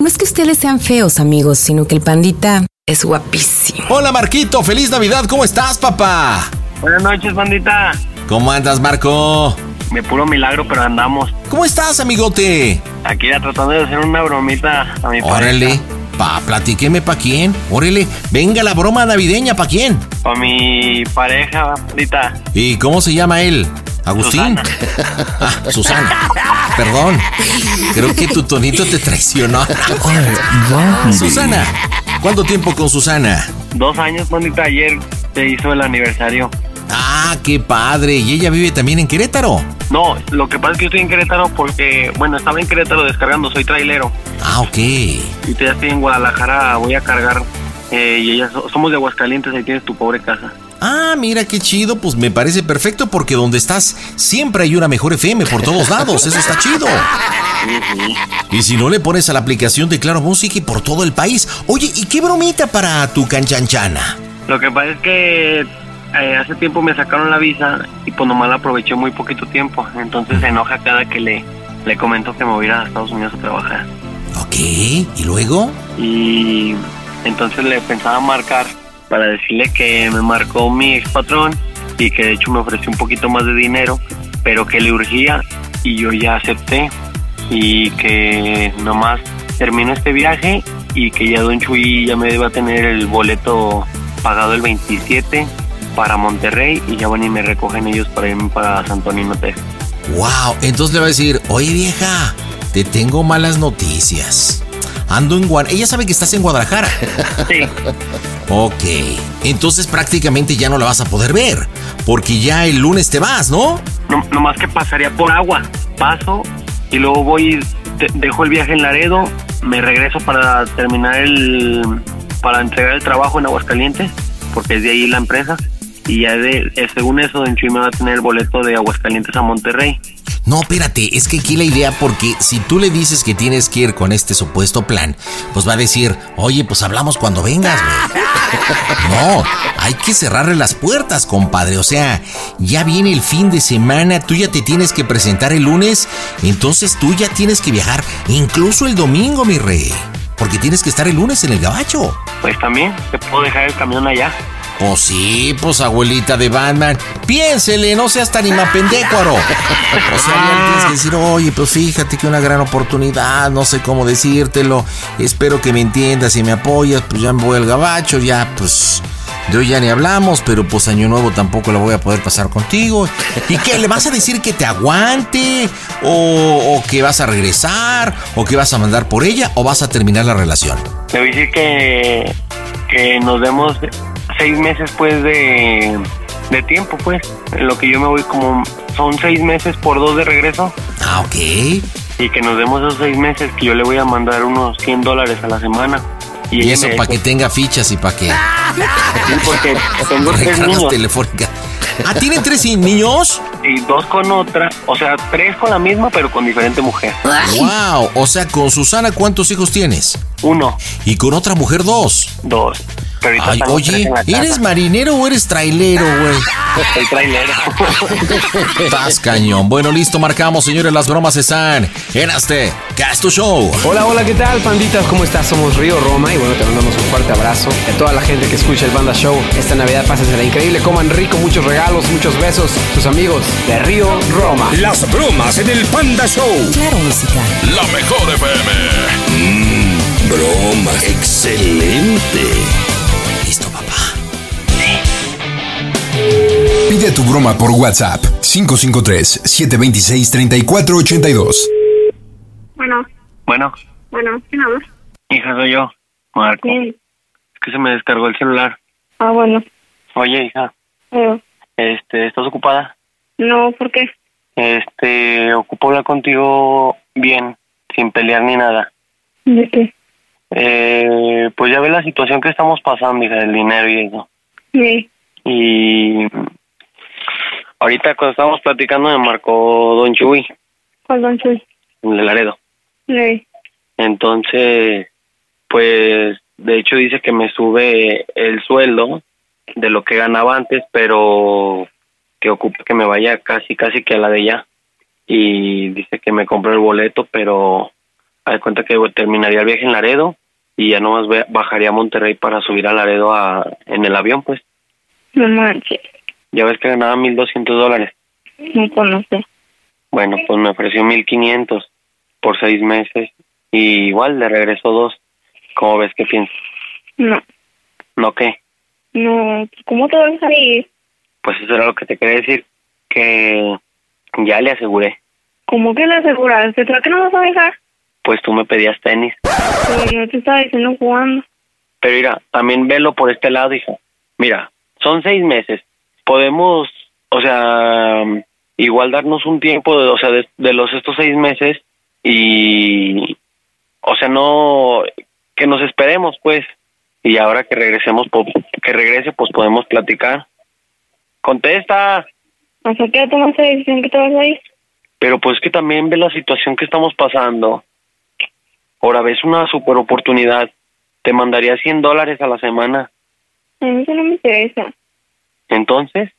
No es que ustedes sean feos, amigos, sino que el pandita es guapísimo. Hola, Marquito. Feliz Navidad. ¿Cómo estás, papá? Buenas noches, bandita. ¿Cómo andas, Marco? De puro milagro, pero andamos. ¿Cómo estás, amigote? Aquí ya tratando de hacer una bromita a mi Órale. pareja. Pa, platíqueme pa' quién. Órale. Venga la broma navideña, ¿pa' quién? Pa' mi pareja, bandita. ¿Y cómo se llama él? ¿Agustín? Susana. Ah, Susana. Perdón. Creo que tu tonito te traicionó. Susana. ¿Cuánto tiempo con Susana? Dos años, bandita. Ayer se hizo el aniversario. Ah, qué padre. ¿Y ella vive también en Querétaro? No, lo que pasa es que yo estoy en Querétaro porque, bueno, estaba en Querétaro descargando, soy trailero. Ah, ok. Y ya estoy en Guadalajara, voy a cargar. eh, y ella, somos de Aguascalientes, ahí tienes tu pobre casa. Ah, mira qué chido, pues me parece perfecto porque donde estás siempre hay una mejor FM por todos lados, eso está chido. Y si no le pones a la aplicación de Claro Música y por todo el país. Oye, ¿y qué bromita para tu canchanchana? Lo que pasa es que eh, hace tiempo me sacaron la visa y pues nomás la aproveché muy poquito tiempo. Entonces se enoja cada que le, le comento que me voy a ir a Estados Unidos a trabajar. Ok, ¿y luego? Y entonces le pensaba marcar para decirle que me marcó mi ex patrón y que de hecho me ofreció un poquito más de dinero, pero que le urgía y yo ya acepté y que nomás termino este viaje y que ya Don Chuy ya me va a tener el boleto pagado el 27 para Monterrey y ya van y me recogen ellos para irme para Santo Antonio, Texas. Wow, entonces le va a decir, oye vieja, te tengo malas noticias. Ando en Guadalajara. Ella sabe que estás en Guadalajara. Sí. Ok, entonces prácticamente ya no la vas a poder ver, porque ya el lunes te vas, ¿no? No, nomás que pasaría por agua. Paso y luego voy, dejo el viaje en Laredo, me regreso para terminar el. para entregar el trabajo en Aguascalientes, porque es de ahí la empresa. Y ya de, eh, según eso, Don Chuy me va a tener el boleto de Aguascalientes a Monterrey. No, espérate, es que aquí la idea, porque si tú le dices que tienes que ir con este supuesto plan, pues va a decir, oye, pues hablamos cuando vengas, güey. No, hay que cerrarle las puertas, compadre. O sea, ya viene el fin de semana, tú ya te tienes que presentar el lunes, entonces tú ya tienes que viajar, incluso el domingo, mi rey. Porque tienes que estar el lunes en el gabacho. Pues también, te puedo dejar el camión allá. Pues sí, pues abuelita de Batman. Piénsele, no seas tan imapendécuaro. O sea, tienes que decir, oye, pues fíjate que una gran oportunidad, no sé cómo decírtelo. Espero que me entiendas y me apoyas, pues ya me voy al gabacho, ya, pues de hoy ya ni hablamos, pero pues año nuevo tampoco la voy a poder pasar contigo. ¿Y qué? ¿Le vas a decir que te aguante? ¿O, que vas a regresar? ¿O que vas a mandar por ella? ¿O vas a terminar la relación? Le voy a decir que, que nos demos seis meses pues de, de tiempo pues. En lo que yo me voy como son seis meses por dos de regreso. Ah, ok. Y que nos demos esos seis meses que yo le voy a mandar unos 100 dólares a la semana. Y eso para que tenga fichas y para que... Sí, porque tengo tres niños telefónicas. Ah, ¿tienen tres niños? y dos con otra, o sea, tres con la misma pero con diferente mujer. Wow, o sea, con Susana, ¿cuántos hijos tienes? Uno, Y con otra mujer, dos. dos. Ay, oye. ¿eres marinero o eres trailero, güey? El trailero. Estás cañón. Bueno, listo, marcamos, señores, las bromas están en este Casto Show. Hola, hola, ¿qué tal, panditas? ¿Cómo estás? Somos Río Roma y bueno, te mandamos un fuerte abrazo. Y a toda la gente que escucha el Banda Show, esta Navidad pásensela increíble, coman rico, muchos regalos, muchos besos. Tus amigos de Río Roma. Las bromas en el Panda Show. Claro, música. La mejor FM. Mmm, broma. Excelente. Pide tu broma por WhatsApp 553-726-3482. Bueno, bueno, bueno, ¿quién habla? hija, soy yo, Marco. Sí. Es que se me descargó el celular. Ah, bueno. Oye, hija, Eh, este, ¿estás ocupada? no, ¿por qué? Este, ocupo hablar contigo bien, sin pelear ni nada. ¿De qué? Eh, pues ya ves la situación que estamos pasando, hija, del dinero y eso. Sí. Y ahorita cuando estábamos platicando me marcó Don Chuy, ¿Cuál don Chuy? de Laredo. Sí. Entonces, pues, de hecho dice que me sube el sueldo de lo que ganaba antes, pero que ocupe que me vaya casi, casi que a la de ella. Y dice que me compre el boleto, pero hay cuenta que terminaría el viaje en Laredo y ya nomás bajaría a Monterrey para subir a Laredo a, en el avión, pues. No manches. Ya ves que ganaba 1.200 dólares. No conoce. Bueno, pues me ofreció 1.500 por seis meses y igual le regreso dos. ¿Cómo ves que piensas? No. ¿No qué? No. ¿Cómo te vas a ir? Pues eso era lo que te quería decir, que ya le aseguré. ¿Cómo que le aseguras? ¿Te que no vas a dejar? Pues tú me pedías tenis. Pero yo te estaba diciendo jugando. Pero mira, también velo por este lado, hija. Mira, son seis meses. Podemos, o sea, igual darnos un tiempo, de, o sea, de, de los estos seis meses y, o sea, no, que nos esperemos, pues. Y ahora que regresemos, po- que regrese, pues podemos platicar. Contesta. ¿O sea, que ya tomaste la decisión que te vas a ir? Pero pues que también ve la situación que estamos pasando. Ahora ves una super oportunidad. Te mandaría 100 dólares a la semana. A mí eso no me interesa. Entonces,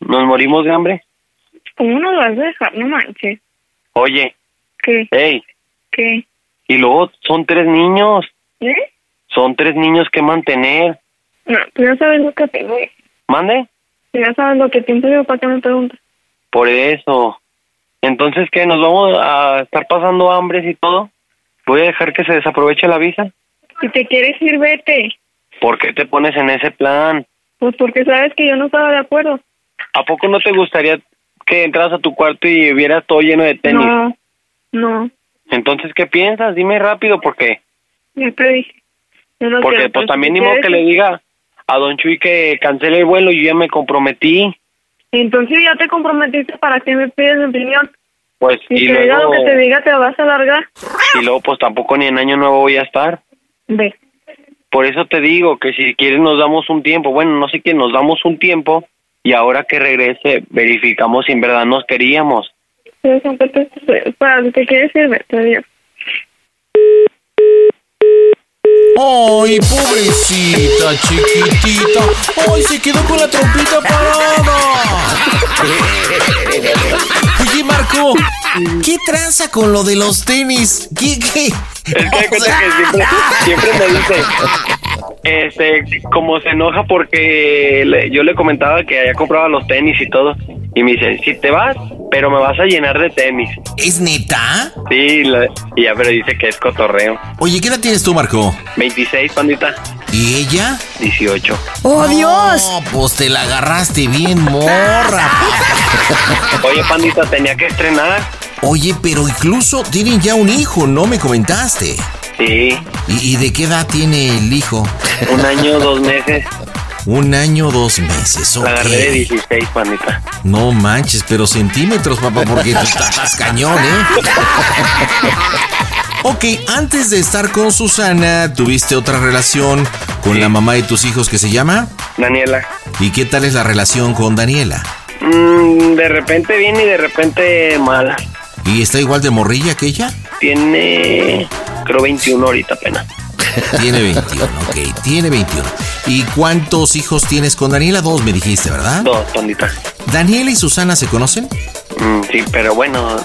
¿nos morimos de hambre? ¿Cómo nos vas a dejar? No manches. Oye, ¿Qué? ¿Qué? y luego son tres niños. ¿Eh? Son tres niños que mantener. No, tú ya sabes lo que tengo. ¿Mande? Tú ya sabes lo que tiempo llevo para que me preguntas. Por eso. Entonces, ¿qué? ¿Nos vamos a estar pasando hambres y todo? ¿Voy a dejar que se desaproveche la visa? Si te quieres ir, vete. ¿Por qué te pones en ese plan? Pues porque sabes que yo no estaba de acuerdo. ¿A poco no te gustaría que entras a tu cuarto y vieras todo lleno de tenis? No, no, Entonces, ¿qué piensas? Dime rápido, porque ya te dije. Yo no porque quiero, pues también ni modo que le diga a Don Chuy que cancele el vuelo y yo ya me comprometí. Entonces ya te comprometiste para que me pides mi opinión. Pues Y, y diga luego lo que te diga, te vas a alargar. y luego pues tampoco ni en año nuevo voy a estar. Ve. Por eso te digo que si quieres nos damos un tiempo. Bueno, no sé qué, nos damos un tiempo y ahora que regrese verificamos si en verdad nos queríamos. Pero siempre te- quieres ir, adiós. Ay, pobrecita, chiquitita. Ay, se quedó con la trompita parada. Oye, Marco, ¿qué tranza con lo de los tenis? ¿Qué, qué? Es que hay cuenta que siempre, siempre me dice, este, como se enoja porque le- yo le comentaba que había comprado los tenis y todo. Y me dice, si te vas, pero me vas a llenar de tenis. ¿Es neta? Sí, la- y ya pero dice que es cotorreo. Oye, ¿qué edad tienes tú, Marco? 26, pandita. ¿Y ella? 18. ¡Oh, Dios! No, pues te la agarraste bien, morra. Oye, pandita, tenía que estrenar. Oye, pero incluso tienen ya un hijo, ¿no me comentaste? Sí, ¿Y, y de qué edad tiene el hijo? un año, dos meses. Un año, dos meses, La agarré de ok. 16, pandita. No manches, pero centímetros, papá, porque tú estás cañón, ¿eh? Ok, antes de estar con Susana, ¿tuviste otra relación con la mamá de tus hijos que se llama? Daniela. ¿Y qué tal es la relación con Daniela? Mm, de repente bien y de repente mal. ¿Y está igual de morrilla que ella? Tiene, creo, 21 ahorita apenas. Tiene 21, ok, tiene 21. ¿Y cuántos hijos tienes con Daniela? Dos me dijiste, ¿verdad? Dos, pandita. ¿Daniela y Susana se conocen? Mm, sí, pero bueno,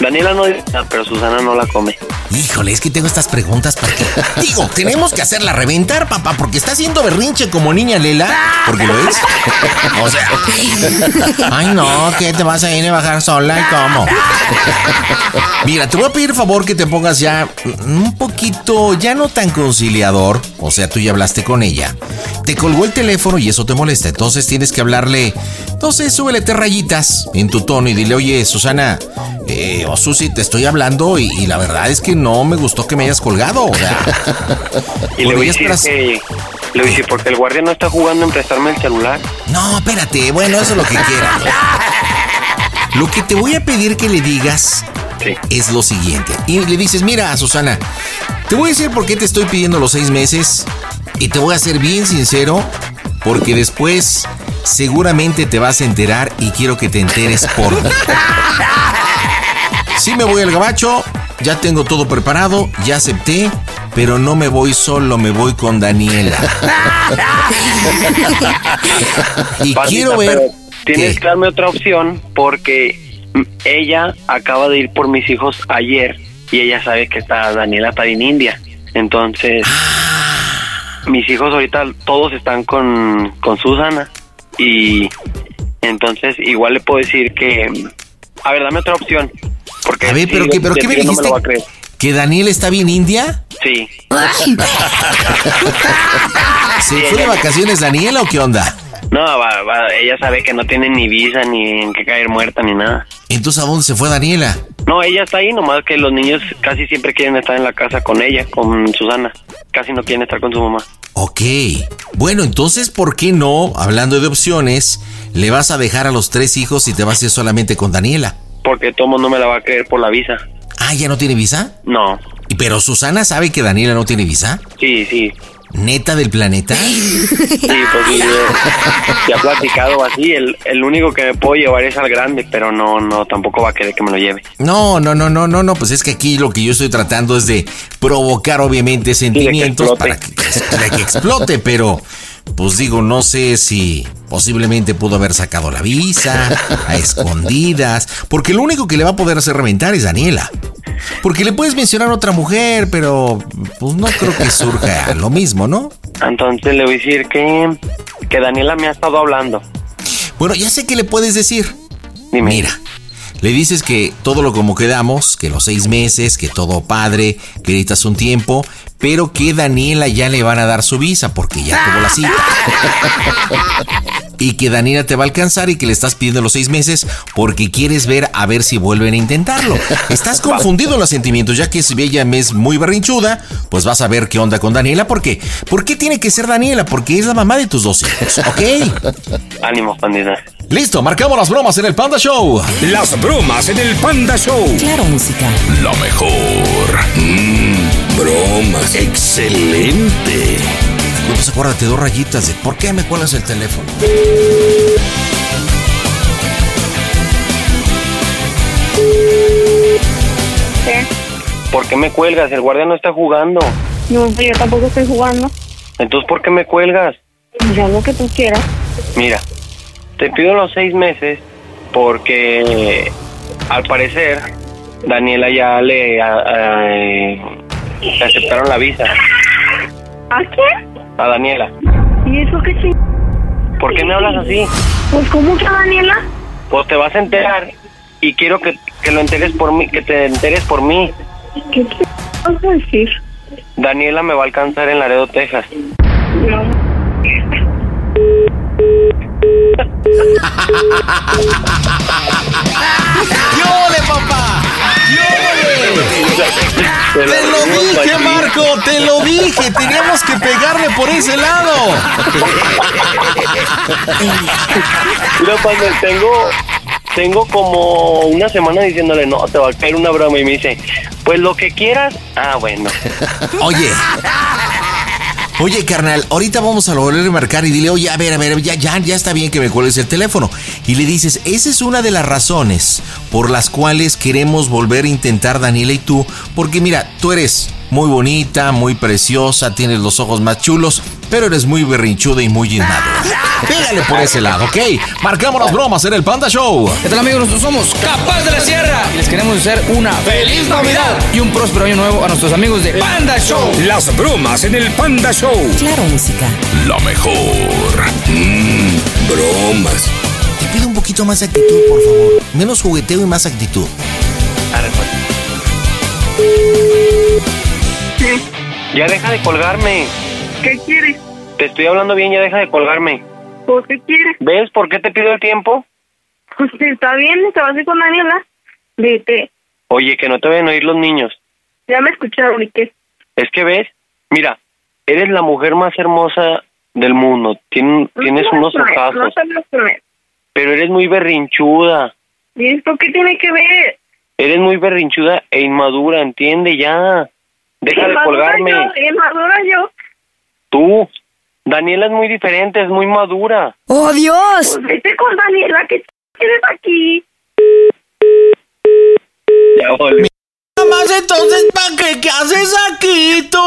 Daniela no dice nada, pero Susana no la come. Híjole, es que tengo estas preguntas para que... Digo, tenemos que hacerla reventar, papá, porque está haciendo berrinche como niña Lela, porque lo es. O sea... Ay, no, que te vas a ir a bajar sola y cómo. Mira, te voy a pedir favor que te pongas ya un poquito, ya no tan conciliador. O sea, tú ya hablaste con ella. Te colgó el teléfono y eso te molesta. Entonces tienes que hablarle. Entonces súbele tres rayitas en tu tono y dile, oye, Susana, eh, o Susi, te estoy hablando y, y la verdad es que no me gustó que me hayas colgado. O sea, Y le voy decir que... Le voy a decir, porque el guardia no está jugando en prestarme el celular. No, espérate, bueno, eso es lo que quieras. Lo que te voy a pedir que le digas es lo siguiente. Y le dices, mira, Susana, te voy a decir por qué te estoy pidiendo los seis meses y te voy a ser bien sincero porque después seguramente te vas a enterar y quiero que te enteres por mí. Sí me voy al gabacho, ya tengo todo preparado, ya acepté, pero no me voy solo, me voy con Daniela. y quiero ver... pero Tienes que darme otra opción porque ella acaba de ir por mis hijos ayer y ella sabe que está Daniela está en India. Entonces, mis hijos ahorita todos están con, con Susana y entonces igual le puedo decir que... A ver, dame otra opción. Porque A ver, pero, ¿qué, pero ¿qué me no dijiste? lo va a creer. ¿Que Daniel está bien India? Sí. ¿Se fue de vacaciones Daniela o qué onda? No, va- va, ella sabe que no tiene ni visa, ni en qué caer muerta, ni nada. Entonces, ¿a dónde se fue Daniela? No, ella está ahí, nomás que los niños casi siempre quieren estar en la casa con ella, con Susana. Casi no quieren estar con su mamá. Ok. Bueno, entonces, ¿por qué no, hablando de opciones, le vas a dejar a los tres hijos y te vas a ir solamente con Daniela? Porque Tomo no me la va a creer por la visa. Ah, ¿ya no tiene visa? No. ¿Y ¿Pero Susana sabe que Daniela no tiene visa? Sí, sí. ¿Neta del planeta? Sí, pues sí, ya ha platicado así. El, el único que me puedo llevar es al grande, pero no, no, tampoco va a querer que me lo lleve. No, no, no, no, no, no, pues es que aquí lo que yo estoy tratando es de provocar obviamente sentimientos para que, para que explote, pero pues digo, no sé si posiblemente pudo haber sacado la visa a escondidas, porque lo único que le va a poder hacer reventar es Daniela. Porque le puedes mencionar a otra mujer, pero pues no creo que surja lo mismo, ¿no? Entonces le voy a decir que, que Daniela me ha estado hablando. Bueno, ya sé que le puedes decir. Mira, le dices que todo lo como quedamos, que los seis meses, que todo padre, que necesitas un tiempo, pero que Daniela ya le van a dar su visa porque ya tuvo la cita. Y que Daniela te va a alcanzar y que le estás pidiendo los seis meses porque quieres ver a ver si vuelven a intentarlo. Estás confundido en los sentimientos, ya que si ella es muy berrinchuda, pues vas a ver qué onda con Daniela. ¿Por qué? ¿Por qué tiene que ser Daniela? Porque es la mamá de tus dos hijos, ¿ok? Ánimo, pandita. Listo, marcamos las bromas en el Panda Show. Las bromas en el Panda Show. Claro, música. La mejor. Mmm, bromas. Excelente. Pues acuérdate, dos rayitas de ¿por qué me cuelgas el teléfono? ¿Qué? ¿Por qué me cuelgas? El guardia no está jugando. No, yo tampoco estoy jugando. Entonces, ¿por qué me cuelgas? Ya lo que tú quieras. Mira, te pido los seis meses porque al parecer Daniela ya le, a- a- eh, le aceptaron la visa ¿A quién? A Daniela. ¿Y eso qué ching... ¿Por qué me hablas así? Pues con mucha Daniela. Pues te vas a enterar y quiero que, que lo enteres por mí, que te enteres por mí. ¿Qué te vas a decir? Daniela me va a alcanzar en Laredo, Texas. No. ¡Yo le papá! ¡Te lo dije, Marco! ¡Te lo dije! Teníamos que pegarle por ese lado. Mira, cuando tengo, tengo como una semana diciéndole, no, te va a caer una broma. Y me dice, pues lo que quieras. Ah, bueno. Oye. Oye, carnal, ahorita vamos a volver a marcar y dile, oye, a ver, a ver, ya, ya, ya está bien que me cuelgues el teléfono. Y le dices, esa es una de las razones por las cuales queremos volver a intentar Daniela y tú, porque mira, tú eres muy bonita, muy preciosa, tienes los ojos más chulos, pero eres muy berrinchuda y muy inmadura. Pégale por ese lado, ¿ok? Marcamos las bromas en el Panda Show. ¿Qué tal amigos? Nosotros somos Capaz de la Sierra y les queremos desear una feliz Navidad y un próspero año nuevo a nuestros amigos de Panda Show. Las bromas en el Panda Show. Claro, música. La mejor. Mmm, bromas. Te pido un poquito más de actitud, por favor. Menos jugueteo y más actitud. Ya deja de colgarme. ¿Qué quieres? Te estoy hablando bien, ya deja de colgarme. ¿Por qué quieres? ¿Ves por qué te pido el tiempo? Pues si está bien, te vas a ir con Daniela. Vete. Oye, que no te vayan a oír los niños. Ya me escucharon, ¿y qué? Es que ves, mira, eres la mujer más hermosa del mundo. Tien- tienes No unos a poner, No ojazos, poner. pero eres muy berrinchuda. ¿Y esto qué tiene que ver? Eres muy berrinchuda e inmadura, entiende ya. Deja de colgarme. Yo, inmadura yo. Tú. Daniela es muy diferente, es muy madura. ¡Oh, Dios! Pues vete con Daniela, que tienes aquí. Ya volví. Nada más entonces, ¿para qué? ¿Qué haces aquí tú?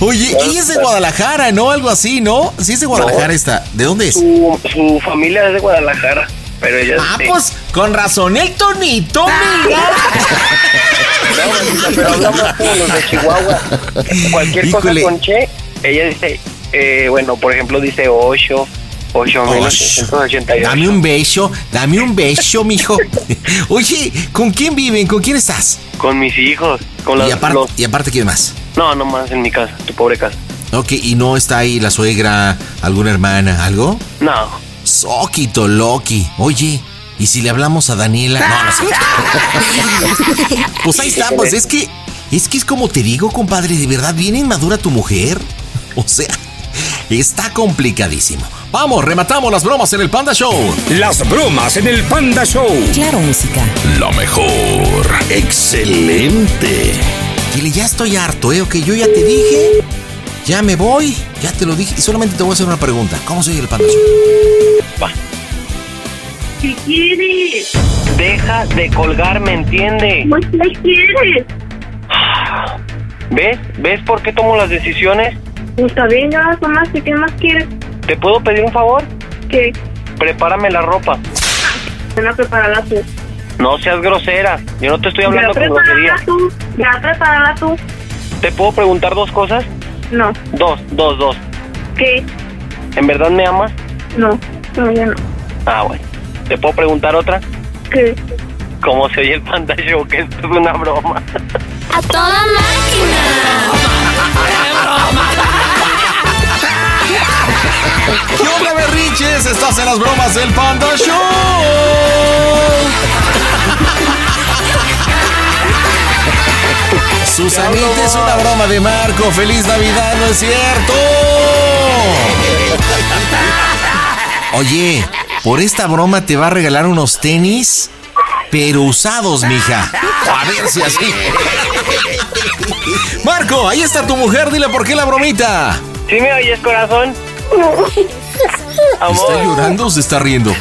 Oye, ella es de Guadalajara, ¿no? Algo así, ¿no? Sí es de Guadalajara esta. ¿De dónde es? Su, su familia es de Guadalajara, pero Ah, sí. pues con razón el tonito, mira. pero hablamos como los de Chihuahua. Cualquier Híjole. cosa con Che, ella dice, eh, bueno, por ejemplo, dice 8, 8.988. Dame un beso, dame un beso, mijo. Oye, ¿con quién viven? ¿Con quién estás? Con mis hijos, con Y los, aparte, los- y aparte, ¿quién más? No, no más en mi casa, tu pobre casa. Ok, ¿y no está ahí la suegra, alguna hermana, algo? No. Soquito, Loki. Oye, ¿y si le hablamos a Daniela? No, no sé. Pues ahí está, pues es que, es que es como te digo, compadre, de verdad, bien inmadura tu mujer. O sea, está complicadísimo. Vamos, rematamos las bromas en el Panda Show. Las bromas en el Panda Show. Claro, música. La mejor. Excelente. Dile, ya estoy harto, ¿eh? Ok, yo ya te dije, ya me voy, ya te lo dije, y solamente te voy a hacer una pregunta. ¿Cómo soy el Panda Show? ¿Qué quieres? Deja de colgarme, ¿entiende? Pues, ¿Qué quieres? ¿Ves? ¿Ves por qué tomo las decisiones? Pues está bien, ya las tomaste, ¿qué más quieres? ¿Te puedo pedir un favor? ¿Qué? Prepárame la ropa. Ven a prepararla tú. No seas grosera. Yo no te estoy hablando con grosería. tú. Ya prepárala tú. ¿Te puedo preguntar dos cosas? No. Dos, dos, dos. ¿Qué? ¿En verdad me amas? No. No, ya no. Ah, bueno. ¿Te puedo preguntar otra? ¿Qué? ¿Cómo se oye el Panda Show? Que esto es una broma. ¡A toda ¿Qué onda, berriches? Estás en las bromas del Panda Show. Susanita es una broma de Marco. ¡Feliz Navidad! ¿No es cierto? Oye, por esta broma te va a regalar unos tenis, pero usados, mija. A ver si así. Marco, ahí está tu mujer. Dile por qué la bromita. ¿Sí me oyes, corazón? ¿Está llorando o se está riendo?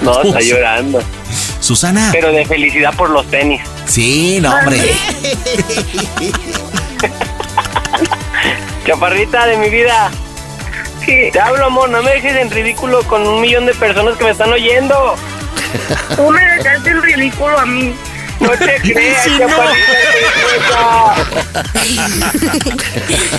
No, está llorando. Susana. Pero de felicidad por los tenis. Sí, no, hombre. Chaparrita de mi vida. Te hablo, amor. No me dejes en ridículo con un millón de personas que me están oyendo. Tú me dejaste el ridículo a mí. No te creas, Sí, no. chaparrita preciosa.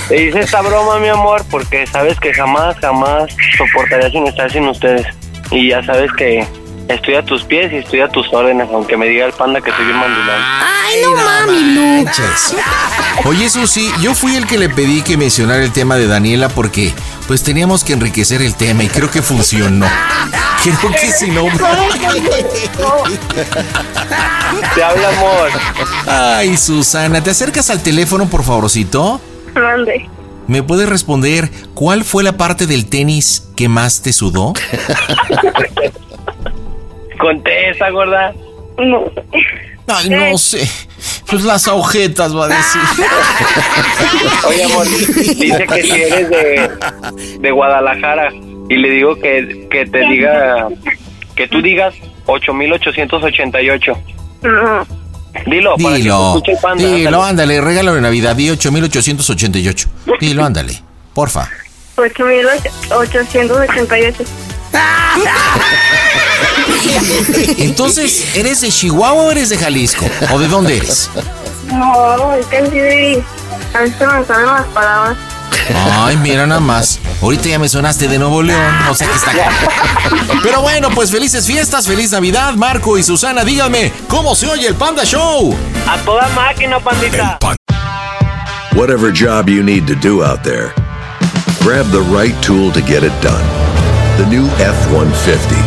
Te hice esta broma, mi amor, porque sabes que jamás, jamás soportaría sin estar sin ustedes. Y ya sabes que Estoy a tus pies y estoy a tus órdenes, aunque me diga el panda que soy bien mandulón. Ay, no mami, manches. Oye, Susi, yo fui el que le pedí que mencionara el tema de Daniela porque pues teníamos que enriquecer el tema y creo que funcionó. Creo que si no... Te habla amor. Ay, Susana, ¿te acercas al teléfono, por favorcito? Mande. ¿Me puedes responder cuál fue la parte del tenis que más te sudó? Contesta, gorda. No. Ay, no sé. Pues las agujetas, va a decir. Oye, amor, dice que si eres de, de Guadalajara y le digo que, que te diga, que tú digas 8888. No. Dilo, para que Dilo, escuche el panda. dilo, ándale. ándale, regalo de Navidad, di 8888. Dilo, ándale, porfa. 8888. Entonces, ¿eres de Chihuahua o eres de Jalisco? ¿O de dónde eres? No, es que sí. A veces me salen las palabras. Ay, mira nada más. Ahorita ya me sonaste de Nuevo León, o sea que está Pero bueno, pues felices fiestas, feliz Navidad, Marco y Susana, díganme, ¿cómo se oye el Panda Show? A toda máquina, pandita. Whatever job you need to do out there, grab the right tool to get it done. The new F 150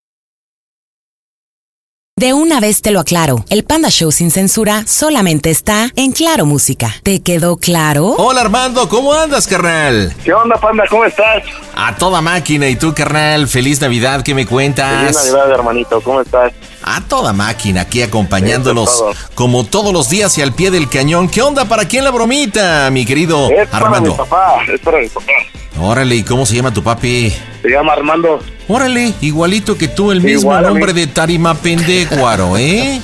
De una vez te lo aclaro, el Panda Show sin censura solamente está en Claro Música. ¿Te quedó claro? Hola Armando, ¿cómo andas, carnal? ¿Qué onda, panda? ¿Cómo estás? A toda máquina, ¿y tú, carnal? Feliz Navidad, ¿qué me cuentas? Feliz Navidad, hermanito. ¿Cómo estás? A toda máquina, aquí acompañándolos como todos los días y al pie del cañón. ¿Qué onda? ¿Para quién la bromita, mi querido Es para Armando? mi papá. Es para mi papá. Órale, ¿y cómo se llama tu papi? Se llama Armando. Órale, igualito que tú, el mismo Igual nombre de Tarima Pendecuaro, ¿eh?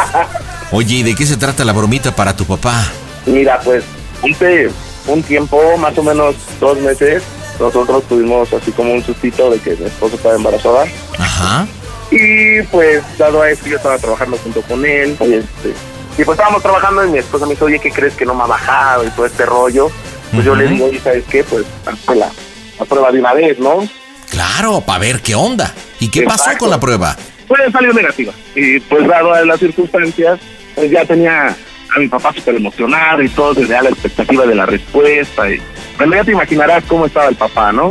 Oye, ¿y de qué se trata la bromita para tu papá? Mira, pues, hace un tiempo, más o menos dos meses, nosotros tuvimos así como un sustito de que mi esposa estaba embarazada. Ajá. Y pues, dado a esto, yo estaba trabajando junto con él. Y, este, y pues estábamos trabajando y mi esposa me dijo, oye, ¿qué crees que no me ha bajado? Y todo este rollo. Pues yo le digo, oye, ¿sabes qué? Pues, hazte la, la prueba de una vez, ¿no? Claro, para ver qué onda. ¿Y qué pasó con la prueba? Pues salió negativa. Y pues dado a las circunstancias, pues ya tenía a mi papá súper emocionado y todo desde a la expectativa de la respuesta. Y, bueno, ya te imaginarás cómo estaba el papá, ¿no?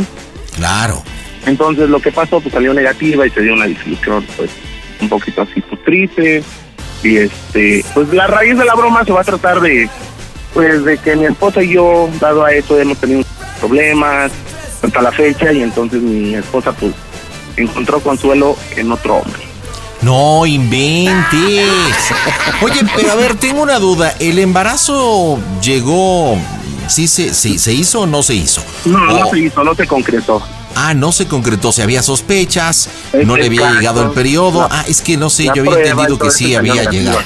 Claro. Entonces lo que pasó, pues salió negativa y se dio una disolución, pues un poquito así pues, triste. Y este, pues la raíz de la broma se va a tratar de, pues de que mi esposa y yo, dado a eso, hemos tenido problemas hasta la fecha y entonces mi esposa pues encontró consuelo en otro hombre. No inventes. Oye, pero a ver, tengo una duda. ¿El embarazo llegó? ¿Sí se, sí, se hizo o no se hizo? No, no O- se hizo, no se concretó. Ah, no se concretó, se había sospechas, no le había llegado el periodo. La- Ah, es que no sé, yo había entendido que sí salió había llegado.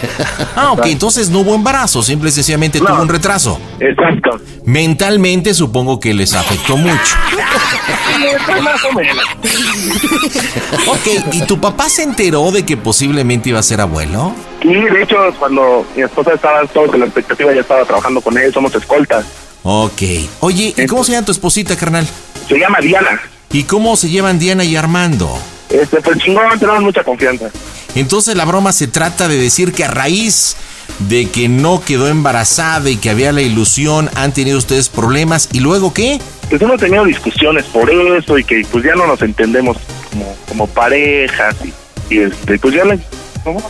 Ah, ok, entonces no hubo embarazo, simple y sencillamente tuvo un retraso. Exacto. Mentalmente supongo que les afectó mucho. Ok, ¿y tu papá se enteró de que posiblemente iba a ser abuelo? Y de hecho, cuando mi esposa estaba todo con la expectativa, ya estaba trabajando con él, somos escoltas. Ok. Oye, ¿y cómo se llama tu esposita, carnal? Se llama Diana. ¿Y cómo se llevan Diana y Armando? Este, pues chingón, tenemos mucha confianza. Entonces la broma se trata de decir que a raíz de que no quedó embarazada y que había la ilusión, han tenido ustedes problemas. ¿Y luego qué? Pues hemos tenido discusiones por eso y que pues ya no nos entendemos como, como parejas y, y, este, pues ya le... ¿cómo?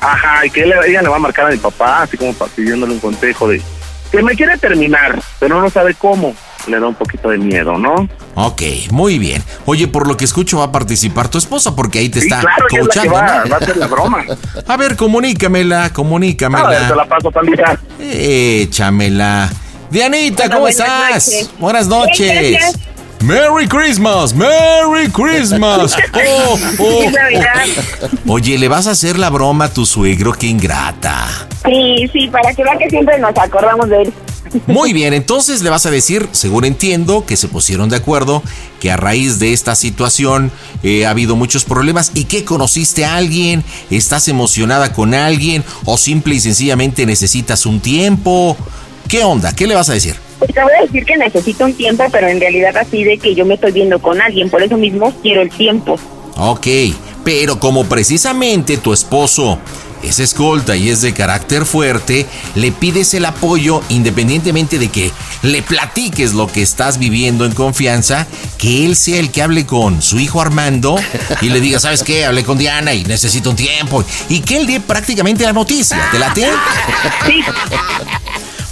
Ajá, y que él- ella le va a marcar a mi papá, así como pidiéndole un consejo de que me quiere terminar, pero no sabe cómo. Le da un poquito de miedo, ¿no? Ok, muy bien. Oye, por lo que escucho va a participar tu esposa porque ahí te Sí, está claro, ella es la que coachando. va- ¿no? va a hacer la broma. A ver, comunícamela, comunícamela. Ah, te la paso, pandita. Échamela. Dianita, Hola, ¿cómo buenas estás? noches. Buenas Bien, noches. gracias. Merry Christmas, Merry Christmas. Oh, oh, Feliz Navidad. oh. Oye, ¿le vas a hacer la broma a tu suegro? Qué ingrata. Sí, sí, para que vean que siempre nos acordamos de él. Muy bien, entonces le vas a decir, según entiendo, que se pusieron de acuerdo, que a raíz de esta situación eh, ha habido muchos problemas y que conociste a alguien, estás emocionada con alguien o simple y sencillamente necesitas un tiempo. ¿Qué onda? ¿Qué le vas a decir? Pues te voy a decir que necesito un tiempo, pero en realidad así de que yo me estoy viendo con alguien, por eso mismo quiero el tiempo. Ok, pero como precisamente tu esposo es escolta y es de carácter fuerte, le pides el apoyo independientemente de que le platiques lo que estás viviendo en confianza, que él sea el que hable con su hijo Armando y le diga, ¿sabes qué? Hablé con Diana y necesito un tiempo. Y que él dé prácticamente la noticia. ¿Te late? Sí.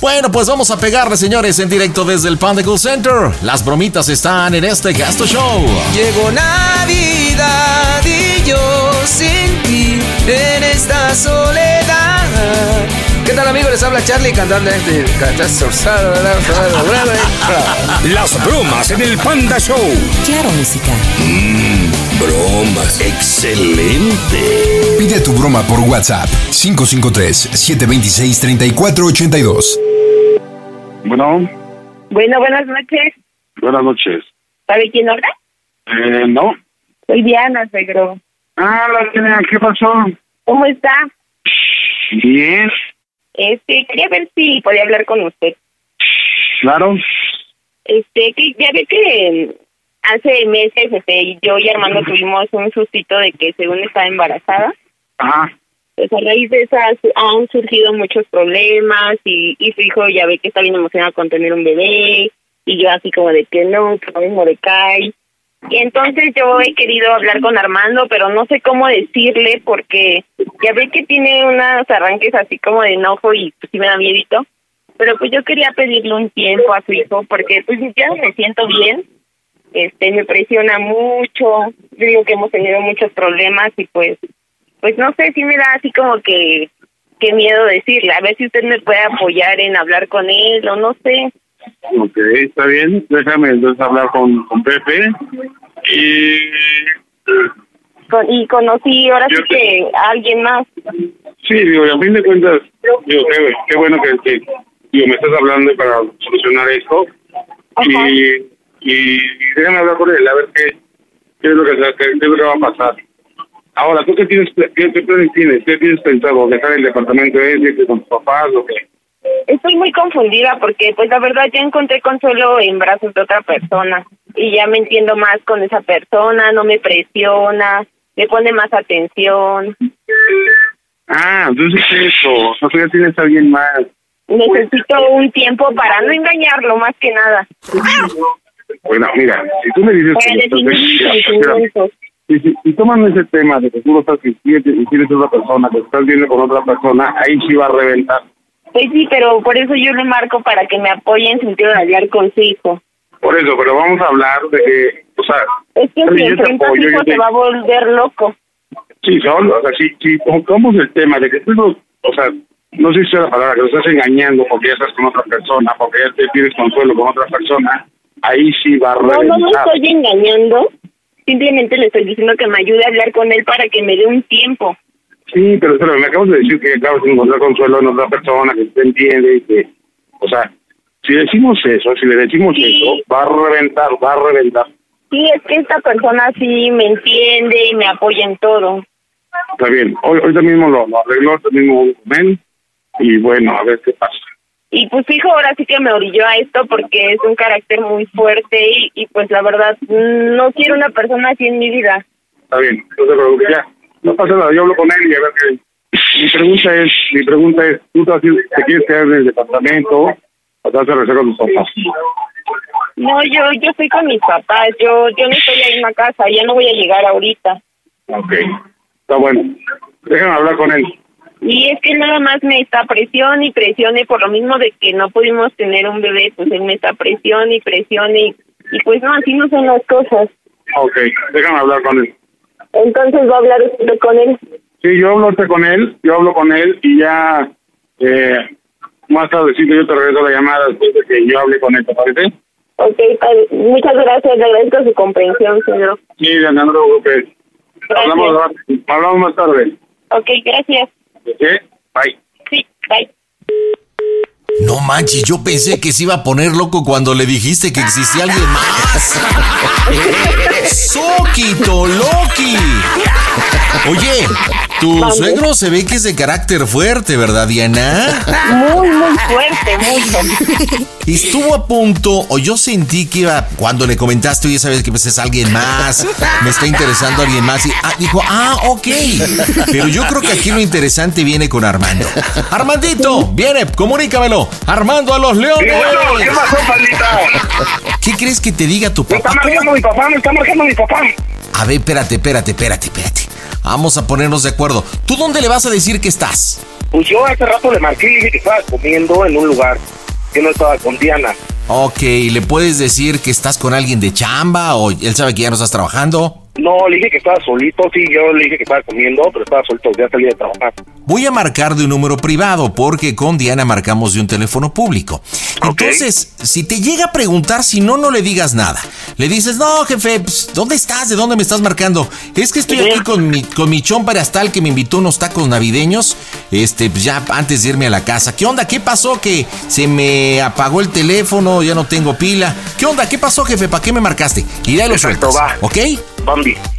Bueno, pues vamos a pegarle, señores, en directo desde el Panda Cool Center. Las bromitas están en este Gasto Show. Llegó Navidad y yo sin ti en esta soledad. ¿Qué tal amigos? Les habla Charlie cantando este... Las bromas en el Panda Show. Claro, música. Mmm, bromas. Excelente. Pide tu broma por WhatsApp 553-726-3482. Bueno, Bueno, buenas noches. buenas noches. ¿Sabe quién habla? Eh, no. Soy Diana, suegro. Ah, la Diana, ¿qué pasó? ¿Cómo está? Bien, Este, quería ver si podía hablar con usted. claro. Este, que ya ve que hace meses, este, yo y Armando tuvimos un sustito de que según estaba embarazada. Ajá. Pues a raíz de eso han surgido muchos problemas y, y su hijo ya ve que está bien emocionado con tener un bebé y yo así como de que no, que lo mismo le cae. Y entonces yo he querido hablar con Armando, pero no sé cómo decirle porque ya ve que tiene unos arranques así como de enojo y pues sí me da miedito. Pero pues yo quería pedirle un tiempo a su hijo porque pues ya me siento bien. Este, me presiona mucho. Digo que hemos tenido muchos problemas y pues pues no sé, sí me da así como que, que miedo decirle. A ver si usted me puede apoyar en hablar con él o no sé. Ok, está bien. Déjame entonces hablar con, con Pepe. Y Con- y conocí ahora sí que a alguien más. sí, digo, a fin de cuentas, digo, qué, qué bueno que, que, digo, me estás hablando para solucionar esto. Y, y, y déjame hablar con él, a ver qué, qué, es, lo que, qué, qué es lo que va a pasar. Ahora, ¿tú qué tienes, qué, qué planes tienes? ¿Qué tienes pensado? ¿Dejar el departamento ese con tus papás o qué? Estoy muy confundida porque pues la verdad ya encontré consuelo en brazos de otra persona y ya me entiendo más con esa persona, no me presiona, me pone más atención. Ah, entonces eso, o sea, tú ya tienes a alguien más. Necesito un tiempo para no engañarlo más que nada. Bueno, mira, si tú me dices Para que definir mis Mira, sentimientos. Si, si, si toman ese tema de que tú lo estás tienes, y tienes otra persona, que estás viendo con otra persona, ahí sí va a reventar. Pues sí, pero por eso yo le marco para que me apoye en sentido de hablar con su hijo. Por eso, pero vamos a hablar de que, o sea, Es que si enfrenta a su hijo te- se va a volver loco. Sí, solo, o sea, si, si tocamos el tema de que tú, no- o sea, no sé si es la palabra, que lo estás engañando porque ya estás con otra persona, porque ya te pides consuelo con otra persona, ahí sí va a No, no me reventar. estoy engañando. Simplemente le estoy diciendo que me ayude a hablar con él para que me dé un tiempo. Sí, pero espera, me acabas de decir que acabas de encontrar consuelo en otra persona que te entiende y que, o sea, si decimos eso, si le decimos eso, va a reventar, va a reventar. Sí, es que esta persona sí me entiende y me apoya en todo. Está bien, hoy, ahorita mismo lo, lo arregló, ahorita mismo él, y bueno, a ver qué pasa. Y pues hijo, ahora sí que me orilló a esto porque es un carácter muy fuerte y, y pues la verdad no quiero una persona así en mi vida. Está bien, no se preocupe, ya. No pasa nada, yo hablo con él y a ver qué. Mi pregunta es, mi pregunta es, ¿tú te, te quieres quedar en el departamento o te vas a regresar con tus papás? No, yo yo estoy con mis papás, yo yo no estoy ahí en la casa, ya no voy a llegar ahorita. Ok, está bueno. Déjame hablar con él. Y es que nada más me está presión y presione por lo mismo de que no pudimos tener un bebé, pues él me está presión y presione y, y pues no, así no son las cosas. Ok, déjame hablar con él. Entonces va a hablar usted con él. Sí, yo hablo con él, yo hablo con él y ya eh, más tardecito yo te regreso la llamada después de que yo hable con él, ¿te parece? Ok, padre. muchas gracias, le agradezco su comprensión, señor. Sí, te preocupes. Hablamos, hablamos más tarde. Ok, gracias. ¿Sí? Bye. Sí, bye. No manches, yo pensé que se iba a poner loco cuando le dijiste que existía alguien más. ¡Soquito, Loki! Oye, tu suegro se ve que es de carácter fuerte, ¿verdad, Diana? Muy, muy fuerte, mucho. Estuvo a punto, o yo sentí que iba, cuando le comentaste, oye, sabes que pues es alguien más, me está interesando alguien más, y ah, dijo, ah, ok. Pero yo creo que aquí lo interesante viene con Armando. Armandito, viene, comunícamelo. Armando a los leones. Bueno, ¿qué pasó, pandita? ¿Qué crees que te diga tu Me está papá? marcando mi papá, me está marcando mi papá. A ver, espérate, espérate, espérate, espérate. Vamos a ponernos de acuerdo. ¿Tú dónde le vas a decir que estás? Pues yo hace rato le marqué y dije que estaba comiendo en un lugar, que no estaba con Diana. Ok, ¿le puedes decir que estás con alguien de chamba o él sabe que ya no estás trabajando? No, le dije que estaba solito, sí, yo le dije que estaba comiendo, pero estaba solito, ya salí de trabajar. Voy a marcar de un número privado porque con Diana marcamos de un teléfono público. Entonces, si te llega a preguntar, si no, no le digas nada. Le dices, no, jefe, pues, ¿dónde estás? ¿De dónde me estás marcando? Es que estoy aquí con mi, con mi chompa Erastal que me invitó unos tacos navideños, este, pues ya antes de irme a la casa. ¿Qué onda? ¿Qué pasó? Que se me apagó el teléfono, ya no tengo pila. ¿Qué onda? ¿Qué pasó, jefe? ¿Para qué me marcaste? Y de ahí lo Exacto, sueltas, va. ¿ok?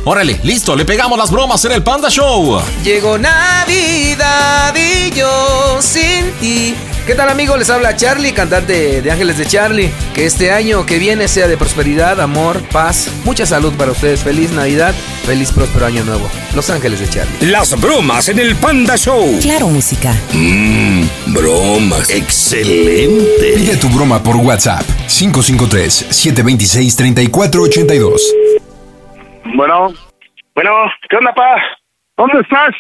Órale, listo, le pegamos las bromas en el Panda Show. Llegó Navidad y yo sin ti. ¿Qué tal amigos? Les habla Charlie, cantante de Ángeles de Charlie. Que este año que viene sea de prosperidad, amor, paz, mucha salud para ustedes. Feliz Navidad, feliz próspero año nuevo. Los Ángeles de Charlie. Las bromas en el Panda Show. Claro, música. Mmm, bromas. Excelente. Pide tu broma por WhatsApp 553-726-3482. Bueno. Bueno, ¿qué onda, pa? ¿Dónde estás?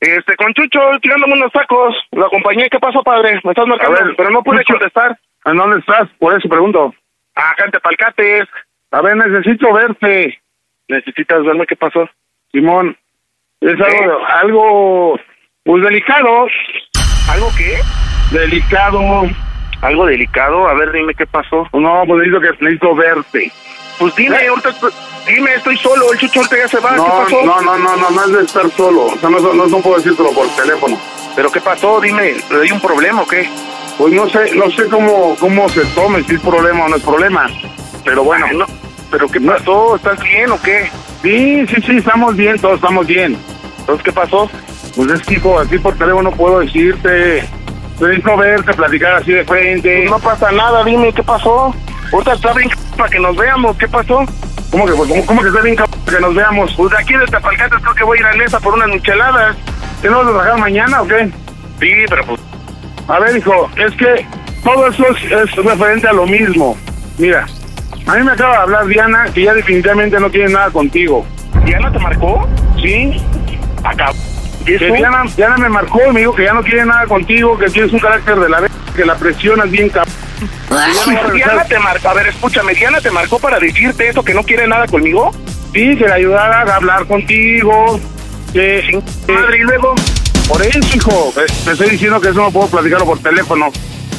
Este, con Chucho, tirándome unos tacos. Lo acompañé, ¿qué pasó, padre? Me estás marcando, A ver, pero no pude Chucho. contestar. ¿En dónde estás? Por eso pregunto. Ah, gente palcates. A ver, necesito verte. ¿Necesitas verme qué pasó? Simón, es algo, algo, pues delicado. ¿Algo qué? Delicado. ¿Algo delicado? A ver, dime qué pasó. No, pues necesito, que, necesito verte. Pues dime, ¿Eh? ahorita, dime, estoy solo, el Chucho ahorita ya se va, No, ¿qué pasó? no, no, no, no, no es de estar solo. O sea, no, no, no puedo decírtelo por teléfono. ¿Pero qué pasó? Dime, ¿hay un problema o qué? Pues no sé, no sé cómo, cómo se tome, si es problema o no es problema. Pero bueno. No, ¿pero qué pasó? ¿Estás bien o qué? Sí, sí, sí, estamos bien, todos estamos bien. Entonces, ¿qué pasó? Pues es que, así por teléfono no puedo decirte. Necesito verte, platicar así de frente. Pues no pasa nada, dime, ¿qué pasó? Ahorita está bien para que nos veamos, ¿qué pasó? ¿Cómo que, cómo, cómo que está bien cabrón que nos veamos? Pues de aquí de Tapalcates creo que voy a ir a Nesa por unas micheladas. ¿Tenemos que trabajar mañana o qué? Sí, pero pues... A ver, hijo, es que todo eso es, es referente a lo mismo. Mira, a mí me acaba de hablar Diana que ya definitivamente no quiere nada contigo. ¿Diana te marcó? Sí. Acá. ¿Y Que eso? Diana, Diana me marcó y me dijo que ya no quiere nada contigo, que tienes un carácter de la vez, que la presionas bien cabrón. Diana te marcó, a ver, escúchame, Diana te marcó para decirte eso, que no quiere nada conmigo. Sí, que le ayudara a hablar contigo, Que, madre, y luego. Por eso, hijo. eh, Te estoy diciendo que eso no puedo platicarlo por teléfono.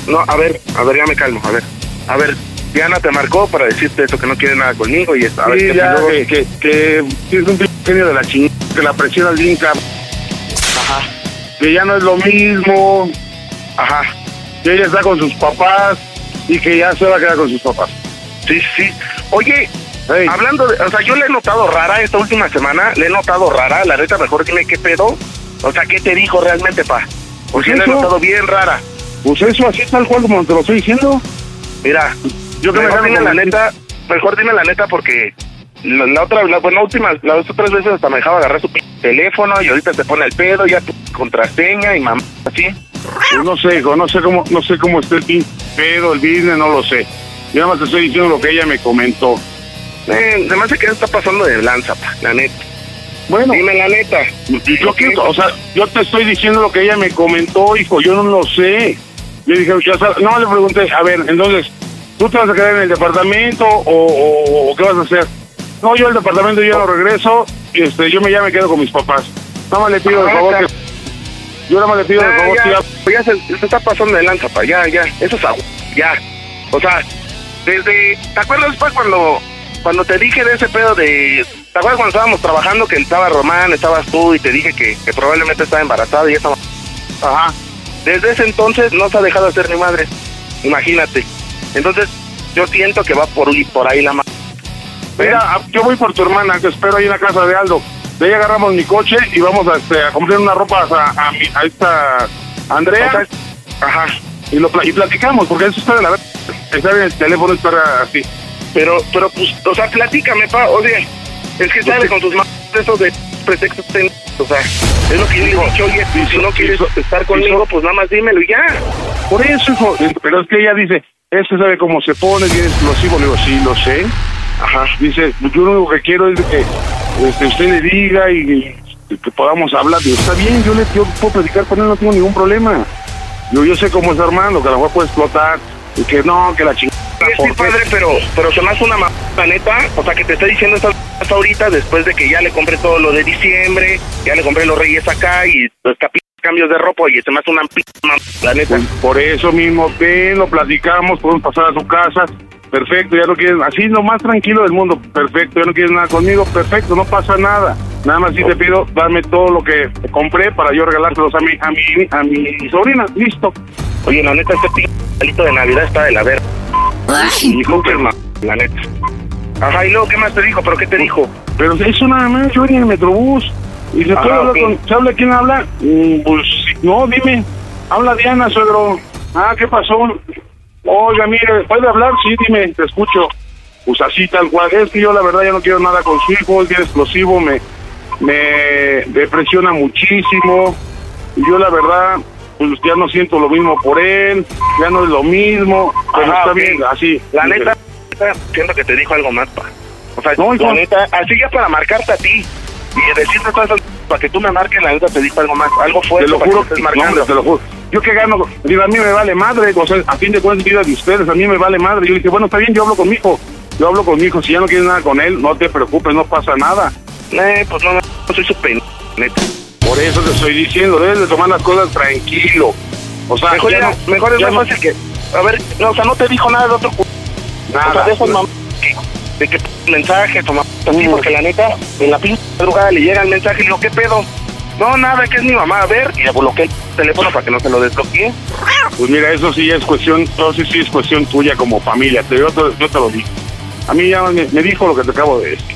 No, a ver, a ver, ya me calmo, a ver. A ver, Diana te marcó para decirte eso, que no quiere nada conmigo y esto. A ver, Sí, ¿qué ya, pasó? que, que, que es un genio de la chingada, que la. Ajá. Que ya no es lo mismo. Ajá. Que ella está con sus papás y que ya se va a quedar con sus papás. Sí, sí. Oye, hablando de, o sea, yo le he notado rara esta última semana, le he notado rara, la neta mejor dime qué pedo. O sea, ¿qué te dijo realmente, pa? Porque Pues le he eso. notado bien rara. Pues eso, así tal cual como te lo estoy diciendo. Mira, Yo que me mejor dime la neta, mejor dime la neta porque la, la otra, la, bueno, última, las otras veces hasta me dejaba agarrar su teléfono y ahorita te pone el pedo, ya tu contraseña y mamá, así. Pues no sé, hijo, no sé cómo, no sé cómo está el pin pedo, el business, no lo sé. Yo nada más te estoy diciendo lo que ella me comentó. Eh, además de que está pasando de lanza, pa, la neta. Bueno. Dime la neta. Yo quiero, o sea, yo te estoy diciendo lo que ella me comentó, hijo, yo no lo sé. Yo dije, ya sabes, no le pregunté, a ver, entonces, ¿tú te vas a quedar en el departamento o, o- o qué vas a hacer? No, yo el departamento yo no regreso, este, yo me ya me quedo con mis papás. Nada más le pido de Ah, favor que, yo nada más le pido de Ya, favor ya, que ya se, se está pasando de lanza, pa, ya, ya, eso es agua, ya. O sea, desde, ¿te acuerdas, pa, cuando, cuando te dije de ese pedo de, ¿te acuerdas cuando estábamos trabajando que estaba Román, estabas tú y te dije que, que probablemente estaba embarazada y esa Ajá. Desde ese entonces no se ha dejado de ser mi madre, imagínate. Entonces, yo siento que va por, por ahí la madre. Mira, yo voy por tu hermana, que espero ahí en la casa de Aldo. De ahí agarramos mi coche y vamos a, este, a comprar una ropa a, a, mi- a esta Andrea. Ajá. Y, lo, y platicamos, porque eso está de la verdad. Estar en el teléfono estar así. Pero, pero pues, o sea, platícame, pa, oye, es que sale con tus manos eso de pretextos, o sea, es lo que yo dicho, oye, si no quieres estar conmigo, pues nada más dímelo y ya. Por eso, hijo. Pero es que ella dice, este sabe cómo se pone, bien explosivo. Le digo, sí, lo sé. Ajá. Dice, yo lo único que quiero es que este, usted le diga y, y que podamos hablar. Digo, está bien, yo le yo puedo platicar con él, no tengo ningún problema. Yo, yo sé cómo es Armando, que a lo mejor puede explotar y que no, que la chingada. Sí, padre, pero, pero se me hace una la neta, o sea, que te está diciendo estas ahorita después de que ya le compré todo lo de diciembre, ya le compré los reyes acá y los capi- cambios de ropa y se me hace una p la neta. Pues por eso mismo, ven, lo platicamos, podemos pasar a su casa. Perfecto, ya no quieren, así lo más tranquilo del mundo, perfecto, ya no quieren nada conmigo, perfecto, no pasa nada. Nada más sí te pido, dame todo lo que compré para yo regalárselos a mi, a mi, a mi sobrina, listo. Oye, la neta, este p palito de Navidad está de la verga. Hijo, que ma- la neta. Ajá, y luego, ¿qué más te dijo? ¿Pero qué te dijo? Pero eso nada más, yo venía en el Metrobús. Y se puede hablar con, ¿se habla quién habla? Mm, pues, no, dime. Habla Diana, suegro. Ah, ¿qué pasó? Oiga, mire, ¿puede hablar? Sí, dime, te escucho. Pues así tal cual. Es que yo la verdad ya no quiero nada con su hijo, es bien explosivo, me, me depresiona muchísimo. Y yo la verdad, pues ya no siento lo mismo por él, ya no es lo mismo. Pero Ajá, está bien, así. La neta, siento que te dijo algo más, pa. O sea, No, la neta, así ya para marcarte a ti y decirte todas esas para que tú me marques, la neta te dijo algo más, algo fuerte Te lo juro, que estés no, marcando. te lo juro. Yo que gano, digo, a mí me vale madre, o sea, a fin de cuentas, vida de ustedes, a mí me vale madre. Yo dije, bueno, está bien, yo hablo con mi hijo, yo hablo con mi hijo, si ya no quieres nada con él, no te preocupes, no pasa nada. Eh, pues no, no, no soy su pen, neta. Por eso te estoy diciendo, debes de tomar las cosas tranquilo. O sea, mejor ya ya- no- mejor es más no- fácil que, a ver, no, o sea, no te dijo nada de otro cu- Nada. O sea, de esos mam- de que o mam- así, porque la neta, en la pinche madrugada le llega el mensaje y digo, ¿qué pedo? No, nada, que es mi mamá, a ver, y le bloqueé el teléfono para que no se lo desbloquee. Pues mira, eso sí es cuestión, todo sí, sí es cuestión tuya como familia, te, yo, te, yo te lo digo. A mí ya me, me dijo lo que te acabo de decir.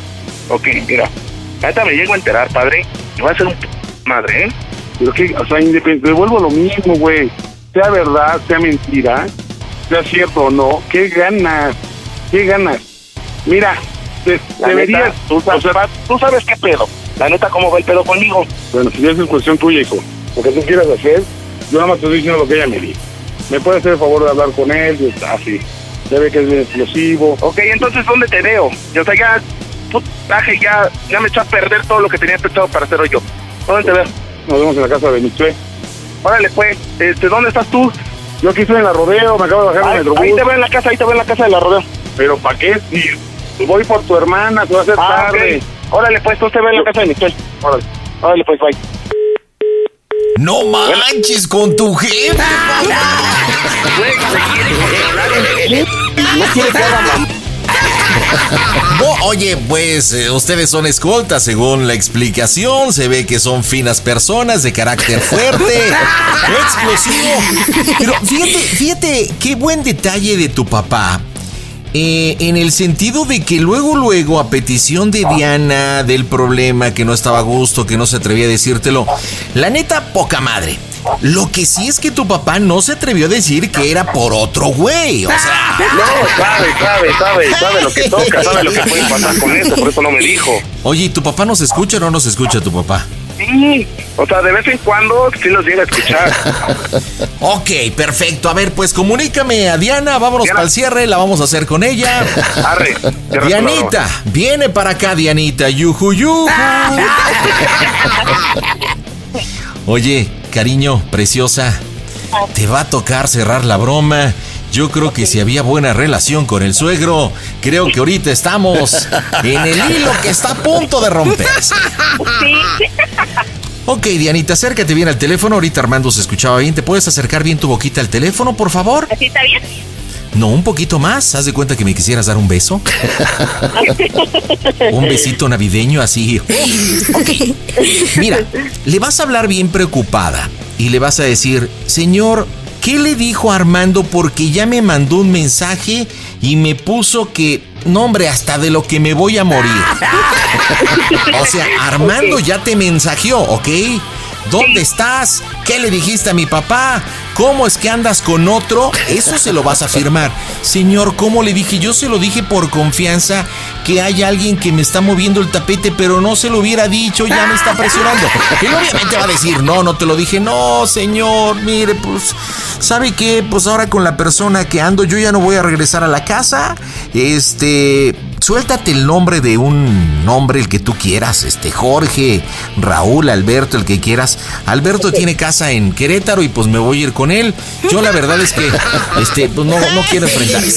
Ok, mira, ahorita me llego a enterar, padre, y va a ser un p- madre, ¿eh? Pero que, o sea, independiente, devuelvo lo mismo, güey. Sea verdad, sea mentira, sea cierto o no, ¿qué ganas? ¿Qué ganas? Mira, te- deberías... neta, tú, sabes, tú sabes qué pedo. La neta, ¿cómo va el pedo conmigo? Bueno, si es cuestión tuya, hijo. Lo que tú quieras hacer, yo nada más te estoy diciendo lo que ella me dijo. ¿Me puede hacer el favor de hablar con él? Así. Ya ve que es bien explosivo. Ok, entonces, ¿dónde te veo? O sea, ya, putaje, ya, ya me echó a perder todo lo que tenía pensado para hacer hoy yo. ¿Dónde te veo? Nos vemos en la casa de Michue. Órale, pues, este, ¿dónde estás tú? Yo aquí estoy en la rodeo, me acabo de bajar del metrobús. ahí te veo en la casa, ahí te veo en la casa de la rodeo. Pero ¿para qué? Si voy por tu hermana, te va a hacer Ah, tarde. Órale, pues, tú te veo en la casa de Michelle. Órale. Órale, pues, bye. No manches con tu jefe. Oye, pues eh, ustedes son escoltas, según la explicación. Se ve que son finas personas de carácter fuerte, explosivo. Pero fíjate, fíjate, qué buen detalle de tu papá. Eh, en el sentido de que luego, luego, a petición de Diana del problema, que no estaba a gusto, que no se atrevía a decírtelo, la neta, poca madre. Lo que sí es que tu papá no se atrevió a decir que era por otro güey. O sea, No, sabe, sabe, sabe, sabe lo que toca, sabe lo que puede pasar con eso, por eso no me dijo. Oye, ¿y tu papá nos escucha o no nos escucha tu papá? Sí, o sea, de vez en cuando sí los llega a escuchar. Ok, perfecto. A ver, pues comunícame a Diana, vámonos para el cierre, la vamos a hacer con ella. Arre, Dianita, viene para acá, Dianita. Yuju, yuju. Oye, cariño, preciosa, te va a tocar cerrar la broma. Yo creo que si había buena relación con el suegro, creo que ahorita estamos en el hilo que está a punto de romperse. Ok, Dianita, acércate bien al teléfono. Ahorita Armando se escuchaba bien. ¿Te puedes acercar bien tu boquita al teléfono, por favor? ¿Así está bien? No, un poquito más. Haz de cuenta que me quisieras dar un beso. Un besito navideño así. Ok. Mira, le vas a hablar bien preocupada y le vas a decir, señor, ¿qué le dijo Armando? Porque ya me mandó un mensaje y me puso que, no hombre, hasta de lo que me voy a morir. O sea, Armando ya te mensajeó, ¿ok? ¿Dónde estás? ¿Qué le dijiste a mi papá? ¿Cómo es que andas con otro? Eso se lo vas a firmar. Señor, ¿cómo le dije? Yo se lo dije por confianza que hay alguien que me está moviendo el tapete, pero no se lo hubiera dicho, ya me está presionando. Él obviamente va a decir, no, no te lo dije. No, señor, mire, pues, ¿sabe qué? Pues ahora con la persona que ando, yo ya no voy a regresar a la casa. Este, suéltate el nombre de un nombre, el que tú quieras. Este, Jorge, Raúl, Alberto, el que quieras. Alberto tiene casa en Querétaro y pues me voy a ir con él. Yo la verdad es que, este, pues no, no quiero enfrentar.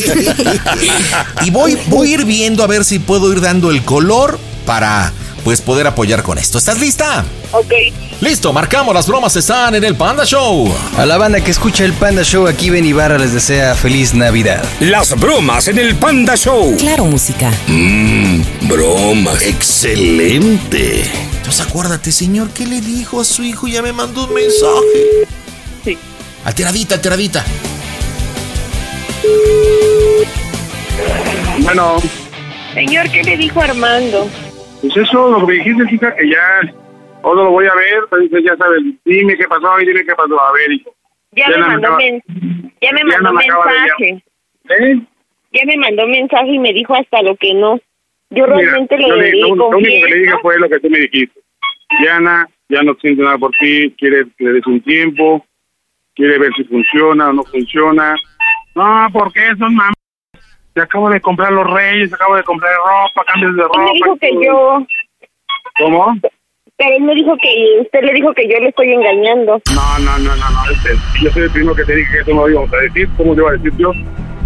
Y voy, voy a ir viendo a ver si puedo ir dando el color para, pues, poder apoyar con esto. ¿Estás lista? Ok. Listo, marcamos, las bromas están en el Panda Show. A la banda que escucha el Panda Show, aquí Ben Ibarra les desea feliz Navidad. Las bromas en el Panda Show. Claro, música. Mmm, bromas. Excelente. Entonces acuérdate, señor, ¿qué le dijo a su hijo? Ya me mandó un mensaje. Sí. Alteradita, alteradita. Bueno, Señor, ¿qué le dijo Armando? Pues eso, lo que me dijiste, chica, que ya, o no lo voy a ver, dice, ya sabes, dime qué pasó y dime qué pasó. A ver, hijo. Ya, Ya me no me mandó, ya me ya mandó no me mensaje. ¿Eh? Ya me mandó mensaje y me dijo hasta lo que no. Yo Mira, realmente le le- di lo, único que le dije fue lo que tú me dijiste. Diana ya no siente nada por ti, quiere que le des un tiempo, quiere ver si funciona o no funciona. No, porque eso es mamá. Te acabo de comprar los reyes, te acabo de comprar ropa, cambios de Él ropa. me dijo que yo, ¿Cómo? pero él me dijo que usted le dijo que yo le estoy engañando. No, no, no, no, no. este, yo soy el primero que te dije que eso no lo íbamos a decir. ¿Cómo te iba a decir yo?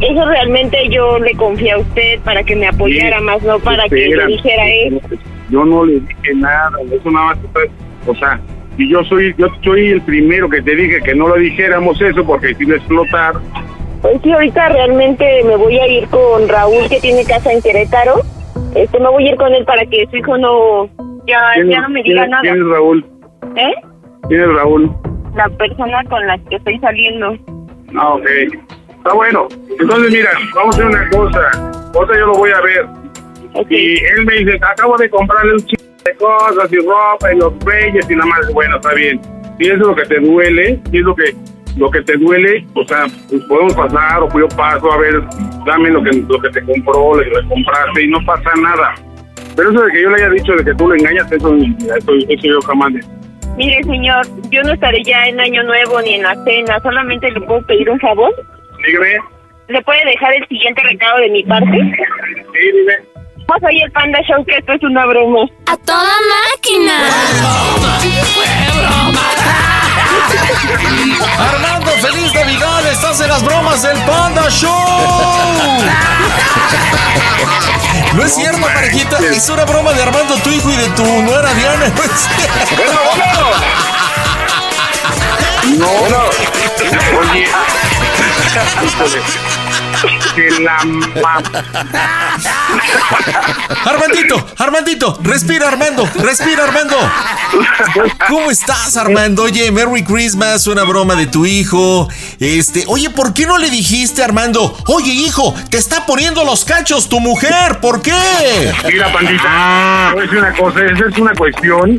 Eso realmente yo le confié a usted para que me apoyara Sí, más, no para que le dijera eso. Yo no le dije nada, eso nada más. O sea, y yo soy, yo soy el primero que te dije que no lo dijéramos eso porque si iba a explotar. Pues sí, ahorita realmente me voy a ir con Raúl que tiene casa en Querétaro. Este, me voy a ir con él para que su hijo no, ya, ¿Quién ya no me diga nada. ¿Quién es Raúl? ¿Eh? ¿Quién es Raúl? La persona con la que estoy saliendo. Ah, ok. Está bueno. Entonces, mira, vamos a hacer una cosa. Ahorita yo lo voy a ver. Y él me dice, acabo de comprarle un chico de cosas y ropa y los reyes y nada más. Bueno, está bien. Si eso es lo que te duele, si es lo que lo que te duele, o sea, pues podemos pasar o yo paso a ver, dame lo que lo que te compró, lo que le compraste y no pasa nada. Pero eso de que yo le haya dicho de que tú le engañas, eso, eso, eso yo jamás. Mire, señor, yo no estaré ya en Año Nuevo ni en la cena. Solamente le puedo pedir un favor. Dígame. ¿Le puede dejar el siguiente recado de mi parte? Sí, dime. Pues soy el Panda Show, que esto es una broma. ¡A toda máquina! Armando, feliz Navidad. Estás en las bromas del Panda Show. No es cierto, parejita. Es una broma de Armando, tu hijo, y de tu nuera Diana. No es cierto. No, no. Oye. La Armandito, Armandito, respira Armando, respira Armando. ¿Cómo estás Armando? Oye, Merry Christmas, una broma de tu hijo. Este, oye, ¿por qué no le dijiste Armando? Oye, hijo, te está poniendo los cachos tu mujer, ¿por qué? Mira, pandita, decir una cosa, esa es una cuestión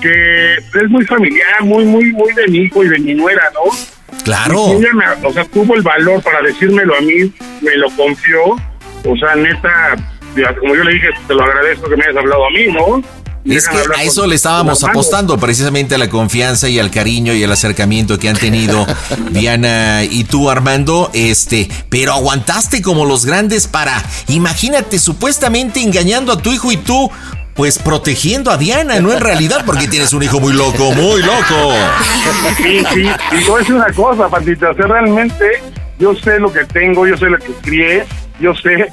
que es muy familiar, muy, muy, muy de mi hijo y de mi nuera, ¿no? Claro. Ella me- o sea, tuvo el valor para decírmelo a mí, me lo confió, o sea, neta, como yo le dije, te lo agradezco que me hayas hablado a mí, ¿no? Es que a eso le estábamos apostando, precisamente a la confianza y al cariño y al acercamiento que han tenido Diana y tú, Armando. Este, pero aguantaste como los grandes para, imagínate, supuestamente engañando a tu hijo y tú, pues protegiendo a Diana, no en realidad, porque tienes un hijo muy loco, muy loco. Sí, sí, y a decir una cosa, Patita, o sea, realmente yo sé lo que tengo, yo sé lo que crié, yo sé,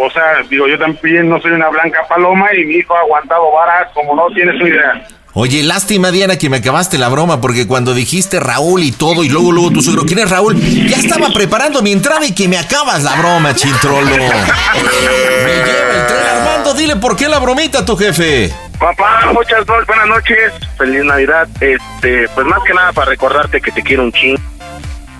o sea, digo, yo también no soy una blanca paloma y mi hijo ha aguantado varas como no tienes una idea. Oye, lástima, Diana, que me acabaste la broma, porque cuando dijiste Raúl y todo, y luego, luego tu suegro, ¿quién es Raúl? Ya estaba preparando mi entrada y que me acabas la broma, chintrolo. Me lleva el tren, Armando, dile por qué la bromita tu jefe. Papá, muchas buenas noches, feliz Navidad. Este, pues más que nada para recordarte que te quiero un ching.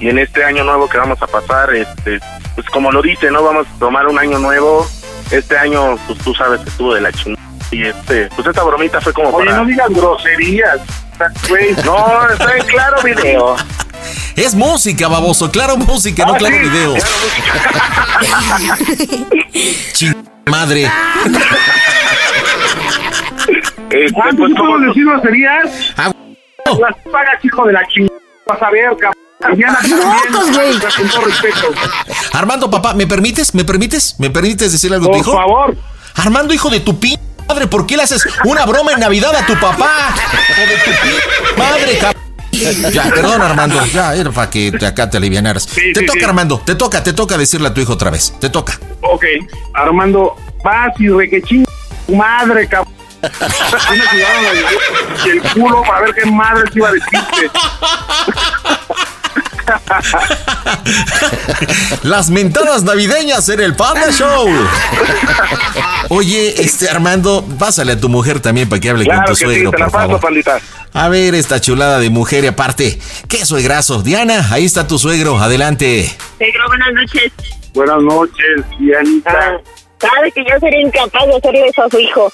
Y en este año nuevo que vamos a pasar, este, pues como lo dice, no vamos a tomar un año nuevo. Este año, pues tú sabes que estuvo de la ching. Y este, pues esta bromita fue como Oye, para. no digas groserías. No, está en claro video. Es música, baboso, claro música, no Ah, claro sí, video. Ching madre. Este, ¿Cuánto pues, puedes decir groserías? Ah, Las pagas, hijo de la chingada, vas a ver, cabrón. Locos, güey. Con todo respeto. Armando, papá, ¿me permites? ¿Me permites? ¿Me permites decirle algo a tu Por hijo? favor. Armando, hijo de tu pin madre, ¿por qué le haces una broma en Navidad a tu papá? Hijo de tu pin madre, cabrón. Ya, perdón, Armando. Ya, era para que te, acá te alivianaras. Sí, te sí, toca, sí. Armando. Te toca, te toca decirle a tu hijo otra vez. Te toca. Ok, Armando, vas y re que ching tu madre, cabrón. Cuidaron el, culo para ver qué madre se iba a decirte. Las mentadas navideñas en el Panda Show. Oye, este Armando, pásale a tu mujer también para que hable Claro con tu que sí, suegro, te la por paso, favor. pandita. A ver esta chulada de mujer y aparte, qué suegrazo. Diana, ahí está tu suegro, adelante. Buenas noches. Buenas noches, Dianita. Sabe que yo sería incapaz de hacerle eso a su hijo.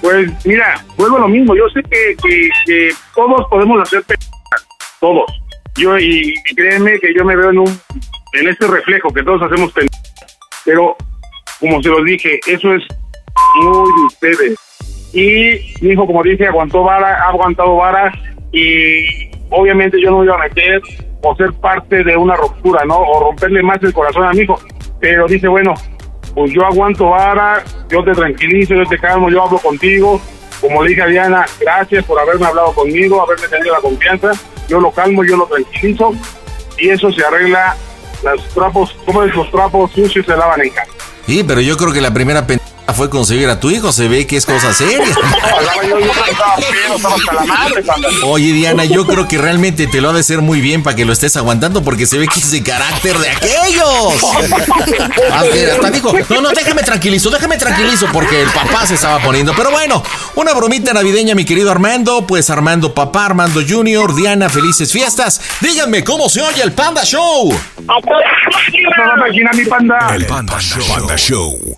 Pues mira, vuelvo a lo mismo. Yo sé que, que, que todos podemos hacer pendejadas, todos. Yo y, créeme que yo me veo en un en este reflejo que todos hacemos. Pero como se los dije, eso es muy de ustedes. Y mi hijo, como dije, aguantó vara, ha aguantado vara y obviamente yo no me iba a meter o ser parte de una ruptura, ¿no? O romperle más el corazón a mi hijo. Pero dije, bueno, pues yo aguanto vara, yo te tranquilizo, yo te calmo, yo hablo contigo. Como le dije a Diana, gracias por haberme hablado conmigo, haberme tenido la confianza. Yo lo calmo, yo lo tranquilizo y eso se arregla. Los trapos, como los trapos sucios se lavan en casa. Sí, pero yo creo que la primera fue concebir a tu hijo. Se ve que es cosa seria. Oye, Diana, yo creo que realmente te lo ha de ser muy bien para que lo estés aguantando porque se ve que es de carácter de aquellos. Hasta, hasta dijo, no, no, déjame tranquilizo, déjame tranquilizo porque el papá se estaba poniendo. Pero bueno, una bromita navideña, mi querido Armando. Pues Armando papá, Armando Junior, Diana, felices fiestas. Díganme cómo se oye el Panda Show. Mi panda. El Panda Show.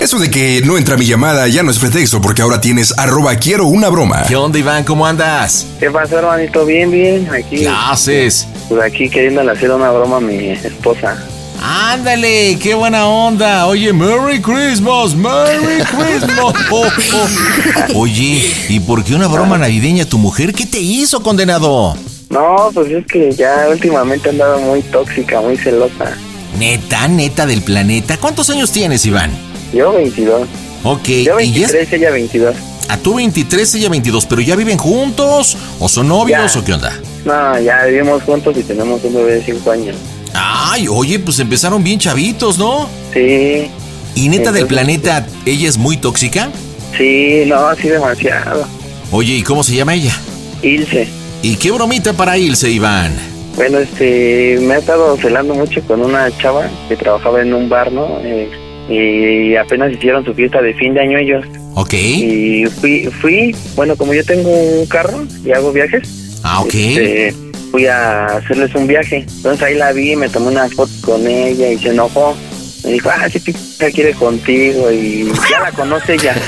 Eso de que no entra mi llamada ya no es pretexto porque ahora tienes arroba quiero una broma. ¿Qué onda, Iván? ¿Cómo andas? ¿Qué pasó, hermanito? Bien, bien. Aquí. ¿Qué haces? Pues aquí queriéndole hacer una broma a mi esposa. Ándale, qué buena onda. Oye, Merry Christmas, Merry Christmas. Oh, oh. Oye, ¿y por qué una broma navideña a tu mujer? ¿Qué te hizo, condenado? No, pues es que ya últimamente he andado muy tóxica, muy celosa. Neta, neta del planeta. ¿Cuántos años tienes, Iván? Yo 22. Ok, Yo y ya 23, ella 22. a tú 23, ella 22, pero ya viven juntos o son novios Ya. o qué onda? No, ya vivimos juntos y tenemos un bebé de 5 años. Ay, oye, pues empezaron bien chavitos, ¿no? Sí. ¿Y neta del planeta, ella es muy tóxica? Sí, no, sí demasiado. Oye, ¿y cómo se llama ella? Ilse. ¿Y qué bromita para Ilse, Iván? Bueno, este, me ha estado celando mucho con una chava que trabajaba en un bar, ¿no? Eh, y apenas hicieron su fiesta de fin de año ellos. Ok. Y fui, fui, bueno, como yo tengo un carro y hago viajes. Ah, ok. este, fui a hacerles un viaje. Entonces ahí la vi, me tomé unas fotos con ella y se enojó. Me dijo, ah, sí, pica quiere contigo y ya la conoce ella.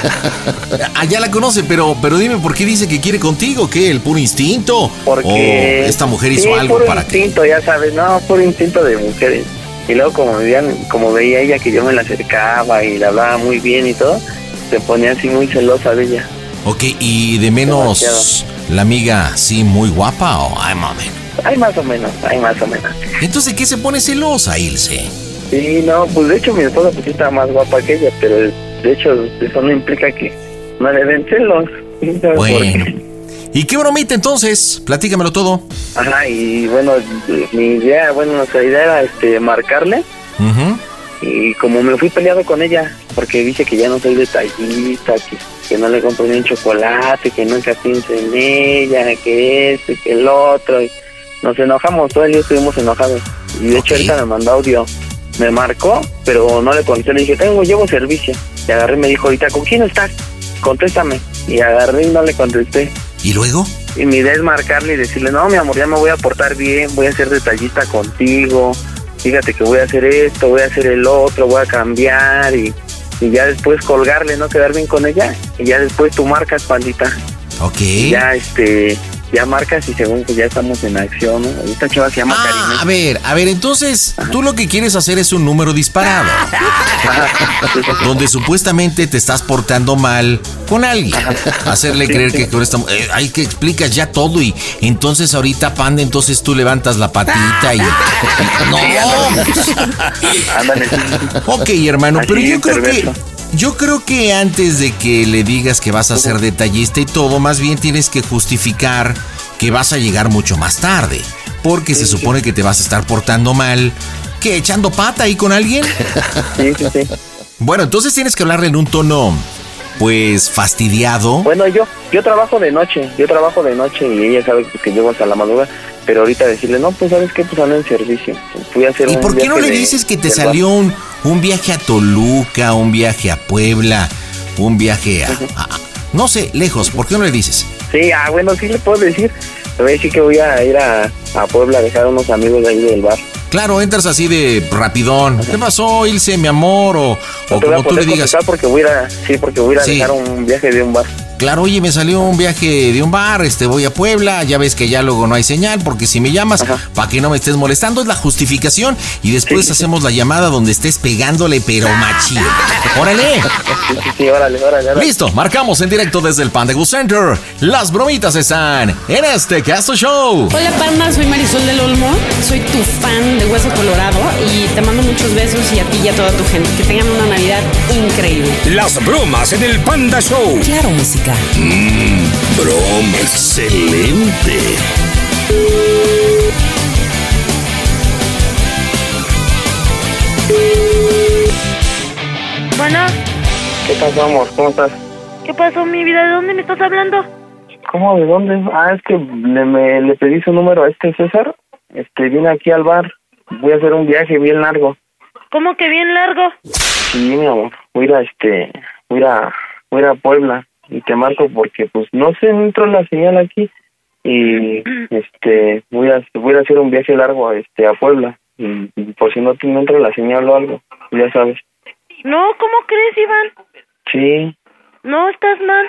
Ah, ya la conoce, pero, pero dime, ¿por qué dice que quiere contigo? ¿Qué? ¿El puro instinto? Porque ¿O esta mujer hizo sí, algo puro para que...? instinto, ya sabes, no, puro instinto de mujeres. Y luego como veían, como veía ella que yo me la acercaba y le hablaba muy bien y todo, se ponía así muy celosa de ella. Ok, ¿y de menos Demasiado. la amiga sí muy guapa o ay mami? Hay más o menos, hay más o menos. Entonces, ¿qué se pone celosa, Ilse? Sí, no, pues de hecho mi esposa pues está más guapa que ella, pero de hecho eso no implica que no le den celos. Bueno. ¿Y qué bromita entonces? Platícamelo todo. Ajá, y bueno, mi idea, bueno, nuestra idea era este marcarle Ujú. y como me fui peleado con ella, porque dice que ya no soy detallista, que, que no le compro ni un chocolate, que nunca pienso en ella, que esto, que el otro, y nos enojamos, todo el día estuvimos enojados. Y de hecho ahorita me mandó audio, me marcó, pero no le contesté, le dije, tengo, llevo servicio. Y agarré y me dijo, ahorita, ¿con quién estás? Contéstame. Y agarré y no le contesté. ¿Y luego? Y mi idea es marcarle y decirle, no, mi amor, ya me voy a portar bien, voy a ser detallista contigo, fíjate que voy a hacer esto, voy a hacer el otro, voy a cambiar y, y ya después colgarle, ¿no? Quedar bien con ella y ya después tú marcas, pandita. Ok. Y ya, este, ya marcas y según que ya estamos en acción, ¿no? Esta chava se llama Ah, a ver, a ver, entonces tú lo que quieres hacer es un número disparado. donde supuestamente te estás portando mal con alguien. Hacerle Sí, creer sí. que con esta eh, hay que explicas ya todo y entonces ahorita panda, entonces tú levantas la patita y, no. Ándale. Ok, hermano, Así pero yo creo que. Yo creo que antes de que le digas que vas a ser detallista y todo, más bien tienes que justificar que vas a llegar mucho más tarde, porque se supone que te vas a estar portando mal, que echando pata ahí con alguien. Sí, sí, sí. Bueno, entonces tienes que hablarle en un tono pues fastidiado. Bueno, yo yo trabajo de noche, yo trabajo de noche y ella sabe que, que llego hasta la madrugada, pero ahorita decirle, no, pues sabes qué, pues ando en servicio. Fui a hacer ¿Y un por qué no le de- dices que te salió un, un viaje a Toluca, un viaje a Puebla, un viaje a, a- no sé, lejos? ¿Por qué no le dices? Sí, ah, bueno, sí le puedo decir. Le voy a decir que voy a ir a, a Puebla a dejar a unos amigos de ahí del bar. Claro, entras así de rapidón. ¿Qué pasó, Ilse, mi amor? O, como tú le digas. porque voy a sí, porque voy a Sí. dejar un viaje de un bar. Claro, oye, me salió un viaje de un bar, este, voy a Puebla, ya ves que ya luego no hay señal, porque si me llamas, para que no me estés molestando, es la justificación, y después hacemos la llamada donde estés pegándole, pero machín. ¡Órale! Sí, sí, sí, órale, órale, órale. Listo, marcamos en directo desde el Panda Center. Las bromitas están en este Casto Show. Hola Panda, soy Marisol del Olmo, soy tu fan de Hueso Colorado y te mando muchos besos y a ti y a toda tu gente. Que tengan una Navidad increíble. Las bromas en el Panda Show. Claro, música. Mmm, broma. Excelente. Bueno, ¿Qué pasó, amor? ¿Cómo estás? ¿qué pasó, mi vida? ¿De dónde me estás hablando? ¿Cómo? ¿De dónde? Ah, es que le, me, le pedí su número a este César. Este, viene aquí al bar. Voy a hacer un viaje bien largo. ¿Cómo que bien largo? Sí, mi amor. Voy a ir a, este, voy a, voy a, ir a Puebla. Y te marco porque, pues, no no entró la señal aquí. Y, este, voy a, voy a hacer un viaje largo, este, a Puebla. Y, y por si no te no entra la señal o algo, ya sabes. No, ¿cómo crees, Iván? Sí, No, estás mal.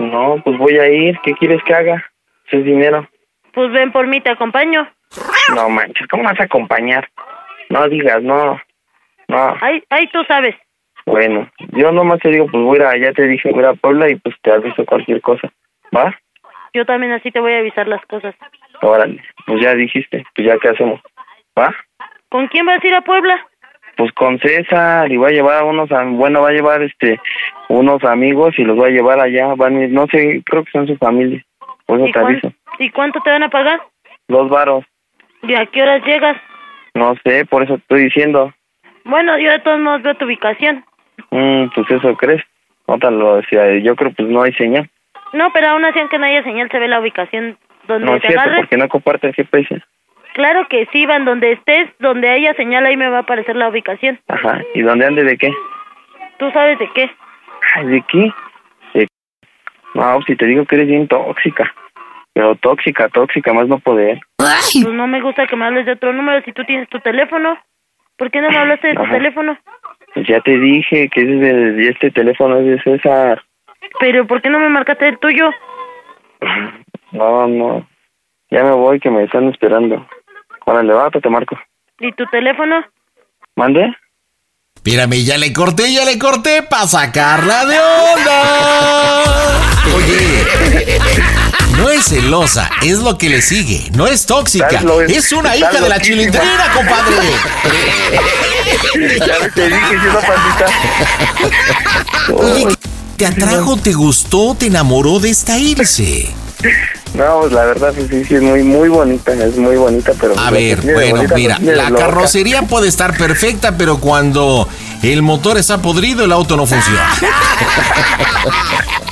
no, pues voy a ir. ¿Qué quieres que haga? Es dinero. Pues ven por mí, te acompaño. No manches, ¿cómo vas a acompañar? No digas, no. No, Ahí, ahí tú sabes. Bueno, yo nomás te digo, pues voy a, ya te dije, voy a Puebla y pues te aviso cualquier cosa. ¿Va? Yo también así te voy a avisar las cosas. Órale, pues ya dijiste, pues ya qué hacemos. ¿Va? ¿Con quién vas a ir a Puebla? Pues con César y va a llevar a unos, bueno, va a llevar este, unos amigos y los va a llevar allá, van no sé, creo que son su familia. Por eso ¿Y, te aviso. ¿Y cuánto te van a pagar? Dos varos. ¿Y a qué horas llegas? No sé, por eso estoy diciendo. Bueno, yo de todos modos veo tu ubicación. Mm, pues eso crees. No te lo decía. Yo creo pues no hay señal. No, pero aún así, aunque no haya señal, se ve la ubicación donde No es te cierto, agarres. porque no comparte el GPS. Claro que sí, Van, donde estés, donde haya señal, ahí me va a aparecer la ubicación. Ajá. ¿Y dónde ande de qué? ¿Tú sabes de qué? Ay, ¿De qué? De... No, si te digo que eres bien tóxica. Pero tóxica, tóxica, más no poder. Pues no me gusta que me hables de otro número si tú tienes tu teléfono. ¿Por qué no me hablaste de tu Ajá. teléfono? Ya te dije que es de, este teléfono es de César. Pero ¿por qué no me marcaste el tuyo? No, no. Ya me voy, que me están esperando. Órale, va, te marco. ¿Y tu teléfono? ¿Mande? Espérame, ya le corté, ya le corté para sacarla de onda. Oye, no es celosa, es lo que le sigue. No es tóxica, ¿Sabes lo- es una hija de la chilindrina, compadre. ya te dije, una pandita. Oye, ¿te atrajo, te gustó, te enamoró de esta Ilse? No, pues la verdad, pues sí, sí, es muy, muy bonita, es muy bonita, pero... A ver, bueno, bonita, mira, la loca. carrocería puede estar perfecta, pero cuando el motor está podrido, el auto no funciona.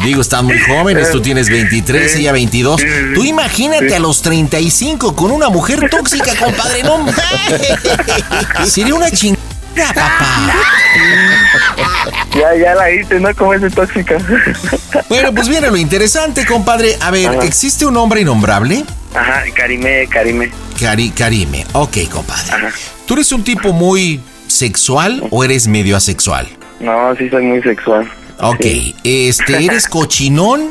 Digo, están muy jóvenes, tú tienes 23, ella 22. Tú imagínate a los 35 con una mujer tóxica, compadre, no. Sería una chingada, papá. Ya, ya la hice, ¿no? Como es de tóxica. Bueno, pues viene lo interesante, compadre. A ver, Ajá. ¿existe un hombre innombrable? Ajá, Karime, Karime. Cari, Karime. Ok, compadre. ¿Tú eres un tipo muy sexual o eres medio asexual? No, sí soy muy sexual. Ok, este, ¿eres cochinón?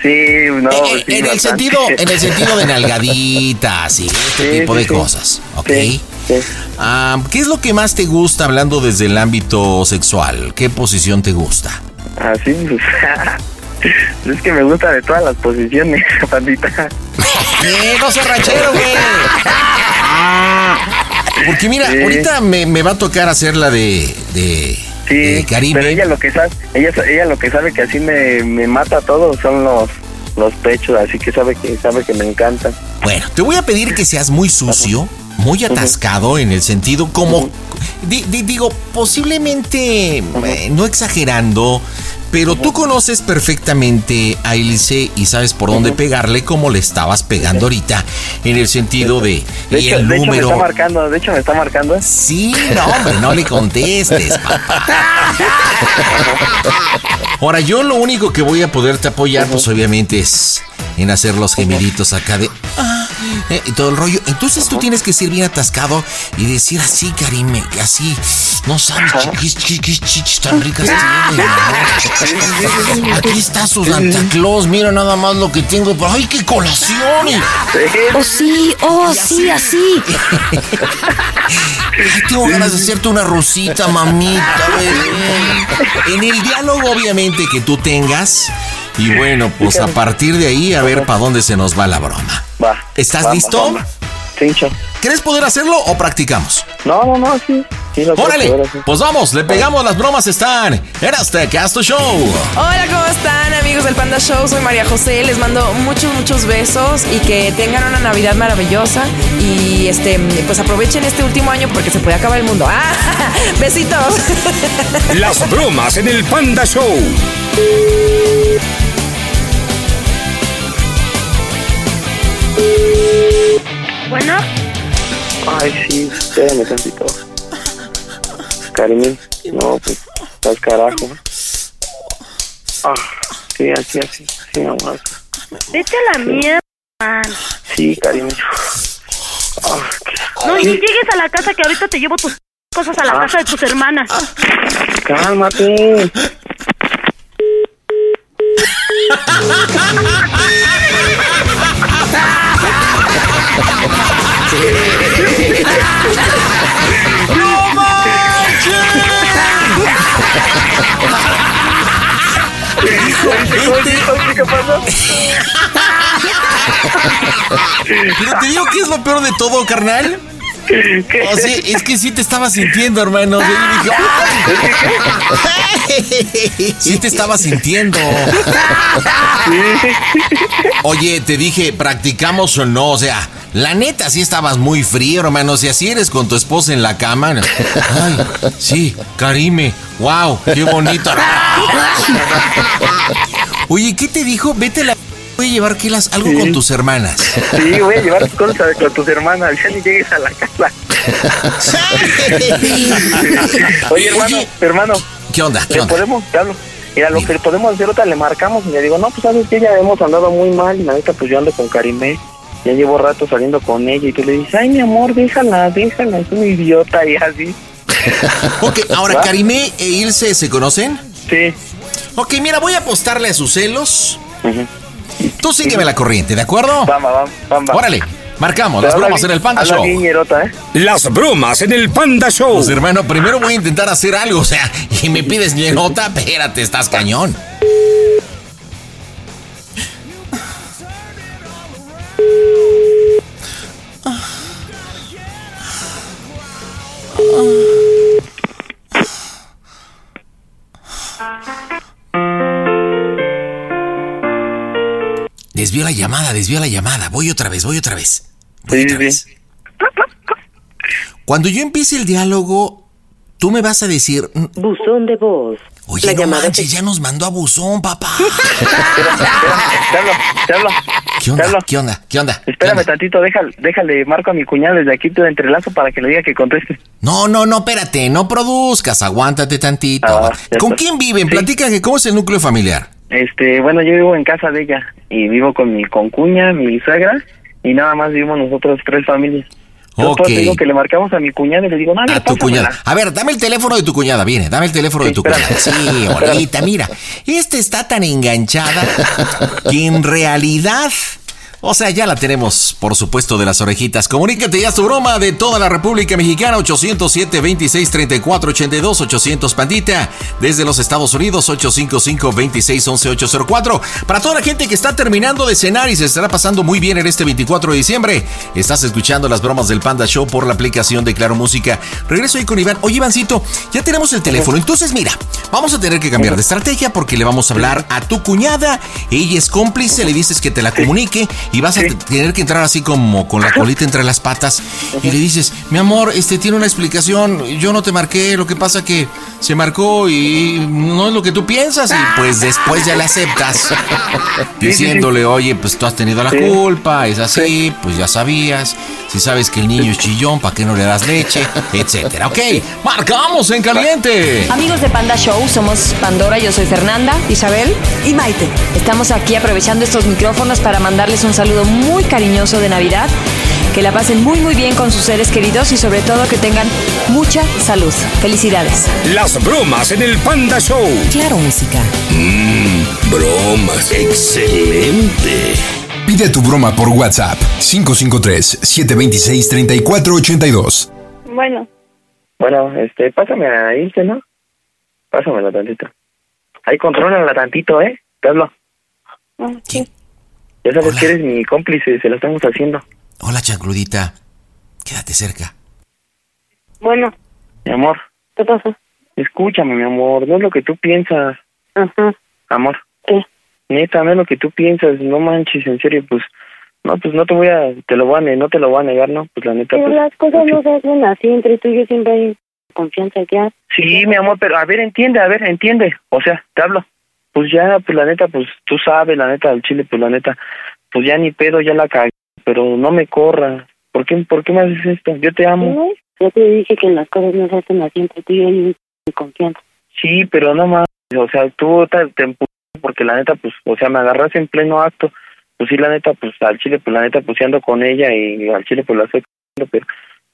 Sí, no, Eh, sí, en el sentido, en el sentido de nalgaditas y este Sí, tipo de cosas, ¿ok? Ah, ¿Qué es lo que más te gusta hablando desde el ámbito sexual? ¿Qué posición te gusta? Así, pues... es que me gusta de todas las posiciones, pandita. ¡Eh, no ranchero, güey! Porque mira, Sí. ahorita me, me va a tocar hacer la de, de, Sí, de Karime. pero ella lo que sabe, ella, ella lo que sabe que así me, me mata todo son los los pechos, así que sabe que sabe que me encantan. Bueno, te voy a pedir que seas muy sucio, muy atascado en el sentido como, di- di- digo, posiblemente eh, no exagerando, pero tú conoces perfectamente a Ilse y sabes por dónde pegarle como le estabas pegando ahorita, en el sentido de, De y hecho, el de hecho me número. está marcando, de hecho me está marcando. Sí, no, hombre, no le contestes, papá. Ahora, yo lo único que voy a poderte apoyar, pues obviamente es en hacer los gemiditos acá de. ah, eh, y todo el rollo. Entonces tú tienes que ser bien atascado y decir así, Karime, así. No sabes chiquis, chiquis, chichis tan ricas tienen. ¿no? Aquí está su Santa Claus, mira nada más lo que tengo. pero ¡Ay, qué colación! Oh, sí, oh, sí, así. Ay, tengo ganas de hacerte una rosita, mamita. bebé. En el diálogo, obviamente, que tú tengas. Y bueno, pues a partir de ahí, a ver para dónde se nos va la broma. Va. ¿Estás va, listo? va. Cincho. ¿Crees poder hacerlo o practicamos? No, no, no, sí. sí lo ¡Órale! sí. Pues vamos, le pegamos las bromas están en este Casto Show. Hola, ¿cómo están amigos del Panda Show? Soy María José, les mando muchos, muchos besos y que tengan una Navidad maravillosa y este, pues aprovechen este último año porque se puede acabar el mundo. ¡Ah! Besitos. Las bromas en el Panda Show. Bueno, Ay, sí, espérame tantito. Karimín, no, pues, estás carajo. Ah, sí, así, así, así, amor. vete a la mierda. man. Sí, Karimín. Ah, No, ni llegues a la casa que ahorita te llevo tus cosas a la Ah. casa de tus hermanas. cálmate. ¡No ¿Qué pasó? Pero te digo que es lo peor de todo, carnal. O sea, es que sí te estaba sintiendo, hermano. Yo dije, ¡ay! Sí te estaba sintiendo. Oye, te dije, ¿practicamos o no? O sea, La neta, sí estabas muy frío, hermano. Si así eres con tu esposa en la cama. Ay, sí, Karime. Wow, qué bonito. Oye, ¿qué te dijo? Vete la. Voy a llevar que las, algo Sí. con tus hermanas. Sí, voy a llevar cosas con tus hermanas, ya ni llegues a la casa. Oye, hermano, hermano. ¿Qué onda? ¿Qué ¿Le onda? podemos, te hablo. Mira, lo que podemos hacer otra, le marcamos y le digo, no, pues sabes que ya hemos andado muy mal y la neta, pues yo ando con Karimé. Ya llevo rato saliendo con ella y tú le dices, ay, mi amor, déjala, déjala, es una idiota y así. Ok, ahora, ¿Va? Karime e Ilse, ¿se conocen? Sí. Ok, mira, voy a apostarle a sus celos. Tú sígueme la corriente, ¿de acuerdo? Vamos, vamos, vamos. Órale, marcamos las bromas en el Panda Show. bien ñerota, ¿eh? Las bromas en el Panda Show. Pues hermano, primero voy a intentar hacer algo, o sea, y me pides nota, espérate, estás cañón. Desvió la llamada, desvió la llamada. Voy otra vez, voy otra vez. Voy otra vez. Cuando yo empiece el diálogo, tú me vas a decir. Buzón de voz. Oye, La no llamada manches, ya nos mandó a buzón, papá. Te hablo. ¿Qué onda? ¿Qué onda? ¿Qué onda? Espérame tantito, déjale, déjale, marco a mi cuñada desde aquí, te entrelazo para que le diga que conteste. No, no, no, espérate, no produzcas, aguántate tantito. Ah, ¿Con quién viven? Platica que cómo es el núcleo familiar. Este, bueno, yo vivo en casa de ella y vivo con mi concuña, mi suegra y nada más vivimos nosotros tres familias. Yo digo que le marcamos a mi cuñada y le digo, no, A tu cuñada. A ver, dame el teléfono de tu cuñada, viene, dame el teléfono de tu espérame. cuñada. Sí, ahorita, mira. Esta está tan enganchada que en realidad. O sea, ya la tenemos, por supuesto, de las orejitas. Comunícate ya tu broma de toda la República Mexicana, 807-26-34-82, 800 Pandita. Desde los Estados Unidos, 855-2611-804. Para toda la gente que está terminando de cenar y se estará pasando muy bien en este 24 de diciembre, estás escuchando las bromas del Panda Show por la aplicación de Claro Música. Regreso ahí con Iván. Oye, Ivancito, ya tenemos el teléfono. Entonces, mira, vamos a tener que cambiar de estrategia porque le vamos a hablar a tu cuñada. Ella es cómplice, le dices que te la comunique y vas a tener que entrar así como con la colita entre las patas y le dices, mi amor, este tiene una explicación, yo no te marqué, lo que pasa que se marcó y no es lo que tú piensas y pues después ya le aceptas diciéndole, oye, pues tú has tenido la Sí. culpa, es así, pues ya sabías, si sabes que el niño es chillón, ¿para qué no le das leche? Etcétera. Ok, marcamos en caliente. Amigos de Panda Show, somos Pandora, yo soy Fernanda, Isabel y Maite. Estamos aquí aprovechando estos micrófonos para mandarles un saludo muy cariñoso de Navidad. Que la pasen muy muy bien con sus seres queridos y sobre todo que tengan mucha salud. Felicidades. Las bromas en el Panda Show. Claro, música. Mmm, bromas. Excelente. Pide tu broma por WhatsApp 553-726-3482. Bueno, Bueno, este, pásame a irte, ¿no? Pásamela tantito. Ahí contrólala tantito, ¿eh? Te hablo. sí. Ya sabes que eres mi cómplice, se lo estamos haciendo. Hola, chancludita. Quédate cerca. Bueno, Mi amor, ¿qué pasa? escúchame, mi amor, no es lo que tú piensas. Ajá. Amor. ¿Qué? Neta, no es lo que tú piensas, no manches, en serio, pues, no, pues no te voy a, te lo voy a, ne- no te lo voy a negar, ¿no? Pues la neta, Pero pues, las cosas no se hacen así, entre tú y yo siempre hay confianza ya. Sí, mi amor, pero a ver, entiende, a ver, entiende. O sea, te hablo. Pues ya, pues la neta, pues tú sabes, la neta del chile, pues la neta, pues ya ni pedo, ya la cagué, pero no me corras. ¿Por qué, por qué me haces esto? Yo te amo. Ya te dije que las cosas no se hacen así, entre tú y yo confianza. Sí, pero no más. O sea, tú te, te porque la neta, pues, o sea, me agarras en pleno acto. Pues sí, la neta, pues al chile, pues la neta, pues ando con ella y al chile, pues la estoy pero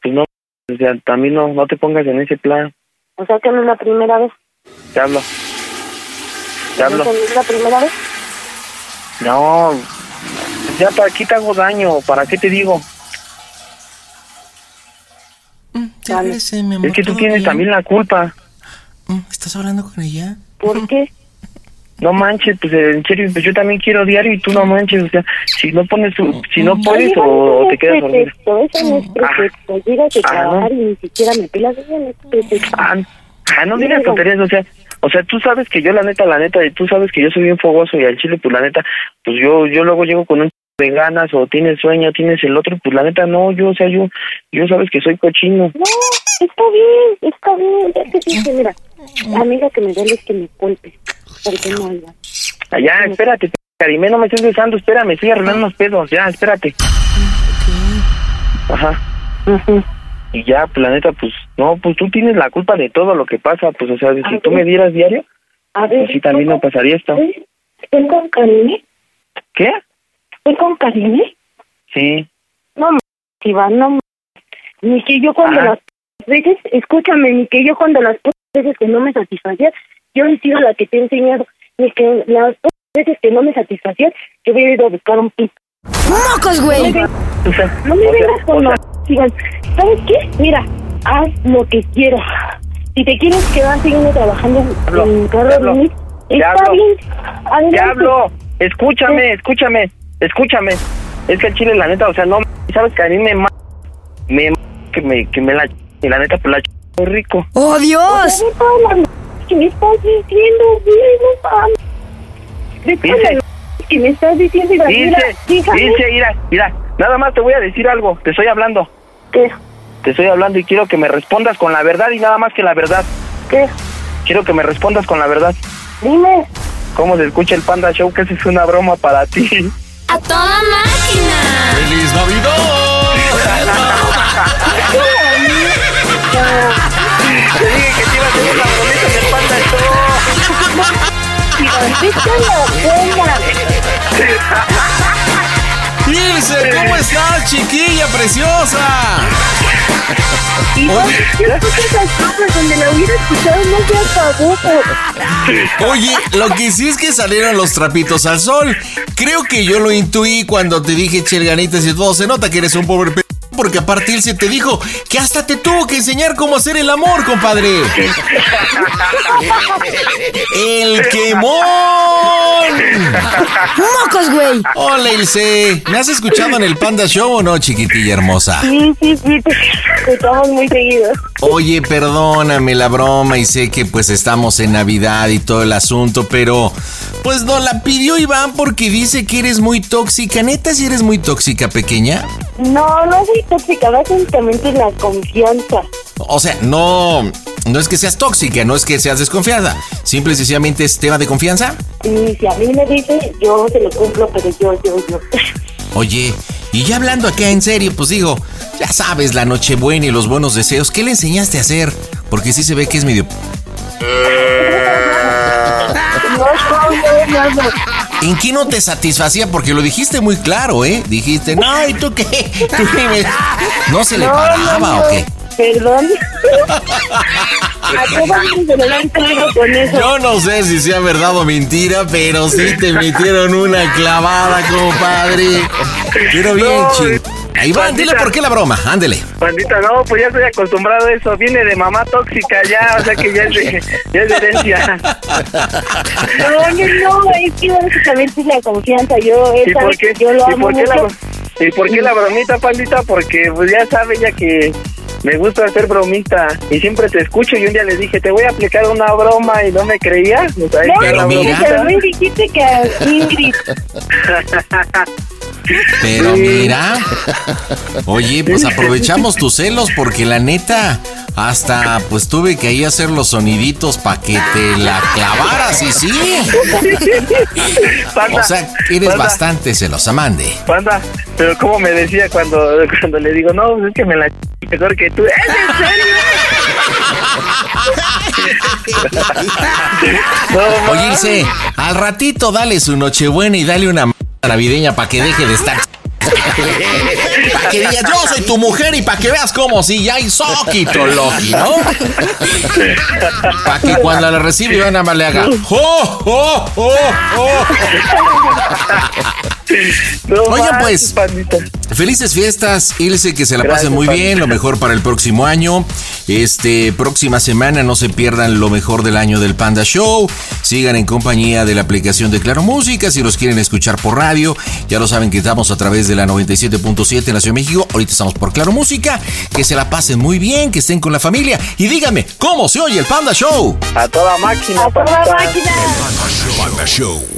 pues no, o sea, también no, no te pongas en ese plan. O sea que no es la primera vez. Te hablo. Te hablo. ¿No es la primera vez? No, ya para qué te hago daño, para qué te digo. Vale. Es que tú tienes también la culpa. ¿Estás hablando con ella? ¿Por qué? No manches, pues en serio, pues yo también quiero diario y tú no manches, o sea, si no pones tu, si no puedes o, no te quedas dormido. eso no es pretexto. Llegas de Ah, no. trabajar y ni siquiera me pelas, eso no es pretexto. Ah, ah, no digas tonterías, o sea, o sea, tú sabes que yo la neta, la neta, y tú sabes que yo soy bien fogoso y al chile, pues la neta, pues yo, yo luego llego con un de ganas o tienes sueño, tienes el otro, pues la neta no, yo, o sea, yo, yo sabes que soy cochino. No, está bien, está bien. Ya te dije, mira, la amiga que me duele es que me golpe. Porque no. Allá, espérate, Karime, no me estés besando, espérame, estoy arreglando unos pedos, ya, espérate. Ajá. Y ya, pues la neta, pues, no, pues tú tienes la culpa de todo lo que pasa, pues, o sea, si tú me dieras diario, A ver, pues sí, también no pasaría esto. ¿estoy con Karine? ¿Qué? ¿Estoy con Karine? Sí. No, Iván, no. Ni que yo cuando Ah. las veces, escúchame, ni que yo cuando las p- veces que no me satisfacían, yo he sido la que te he enseñado. Ni que las p- veces que no me satisfacían, yo hubiera ido a buscar un pito. ¡Mocos, güey! O sea, No me o sea, vengas con o la Iván. ¿Sabes qué? Mira, haz lo que quieras. Si te quieres quedar siguiendo trabajando Hablo, en carro de mí, está hablo. bien. Adelante. Diablo, escúchame, escúchame, escúchame. Es que el chile, la neta, o sea, no, sabes que a mí me ma- me m- que me, que me la y la neta, pues la ch- muy rico. ¡Oh, Dios! que me estás diciendo, m- que me estás diciendo, y Dice, dice, mira, mira, nada más te voy a decir algo, te estoy hablando. ¿Qué? Te estoy hablando y quiero que me respondas con la verdad y nada más que la verdad. ¿Qué? Quiero que me respondas con la verdad. Dime. ¿Cómo se escucha el Panda Show? Que esa es una broma para ti. ¡A toda máquina! ¡Feliz Te dije que te iba a hacer una bromita en el Panda Show. La. Ilse, ¿cómo estás, chiquilla preciosa? Iván, escucha esas bromas donde la hubiera escuchado, no se acabó. Oye, lo que sí es que salieron los trapitos al sol. Creo que yo lo intuí cuando te dije chelganitas y todo. Se nota que eres un pobre. Porque aparte Ilse te dijo que hasta te tuvo que enseñar cómo hacer el amor, compadre. ¡El quemón! ¡Mocos, güey! Hola, Ilse. ¿Me has escuchado en el Panda Show o no, chiquitilla hermosa? Sí, sí, sí, te escuchamos muy seguido. Oye, perdóname la broma y sé que pues estamos en Navidad y todo el asunto, pero pues no la pidió Iván porque dice que eres muy tóxica. ¿Neta si eres muy tóxica, pequeña? No, no soy tóxica, básicamente la confianza. O sea, no, no es que seas tóxica, no es que seas desconfiada. Simple y sencillamente es tema de confianza. Y si a mí me dice, yo se lo cumplo, pero yo, yo, yo. Oye, y ya hablando acá en serio, pues digo, ya sabes, la Nochebuena y los buenos deseos, ¿qué le enseñaste a hacer? Porque sí se ve que es medio... No, no, no. ¿En qué no te satisfacía? Porque lo dijiste muy claro, ¿eh? Dijiste, no, ¿y tú qué? ¿Tú qué me-?" ¿No se le No, paraba no, o no. qué? Perdón. ¿A qué claro con eso? Yo no sé si sea verdad o mentira, pero sí te metieron una clavada, compadre. Pero bien, No, Ahí va, dile bandita. por qué la broma, ándele. Bandita, no, pues ya estoy acostumbrado a eso. Viene de mamá tóxica ya, o sea que ya es de, ya es de herencia. No, no, no, es que básicamente es la confianza. Yo, él ¿Y por qué? que yo lo ¿Y amo por qué mucho. la, ¿Y por qué la bromita, pandita? Porque pues ya sabe ella que me gusta hacer bromita y siempre te escucho y un día le dije, te voy a aplicar una broma y no me creías. Sea, No, mira. pero me dijiste que a Ingrid. Pero mira. Oye, pues aprovechamos tus celos porque la neta, hasta pues tuve que ahí hacer los soniditos para que te la clavaras y sí. Panda, O sea, eres panda, bastante celosa, mande. Panda, pero como me decía cuando, cuando le digo, no, es que me la mejor que tú. ¿Es en serio? No, Oye, Ilse, al ratito dale su nochebuena y dale una navideña para que deje de estar. Para que digas, yo soy tu mujer y para que veas como si ya hay soquito Loki, ¿no? Para que cuando la recibe yo nada más le haga. ¡Oh, oh, oh, oh! No Oye, pues, pandita. Felices fiestas, Ilse, que se la Gracias, pasen muy bien, lo mejor para el próximo año. Este, próxima semana no se pierdan lo mejor del año del Panda Show. Sigan en compañía de la aplicación de Claro Música si los quieren escuchar por radio. Ya lo saben que estamos a través de la 97.7 en la Ciudad de México. Ahorita estamos por Claro Música. Que se la pasen muy bien, que estén con la familia. Y díganme, ¿cómo se oye el Panda Show? A toda máquina, A toda máquina. Panda Show.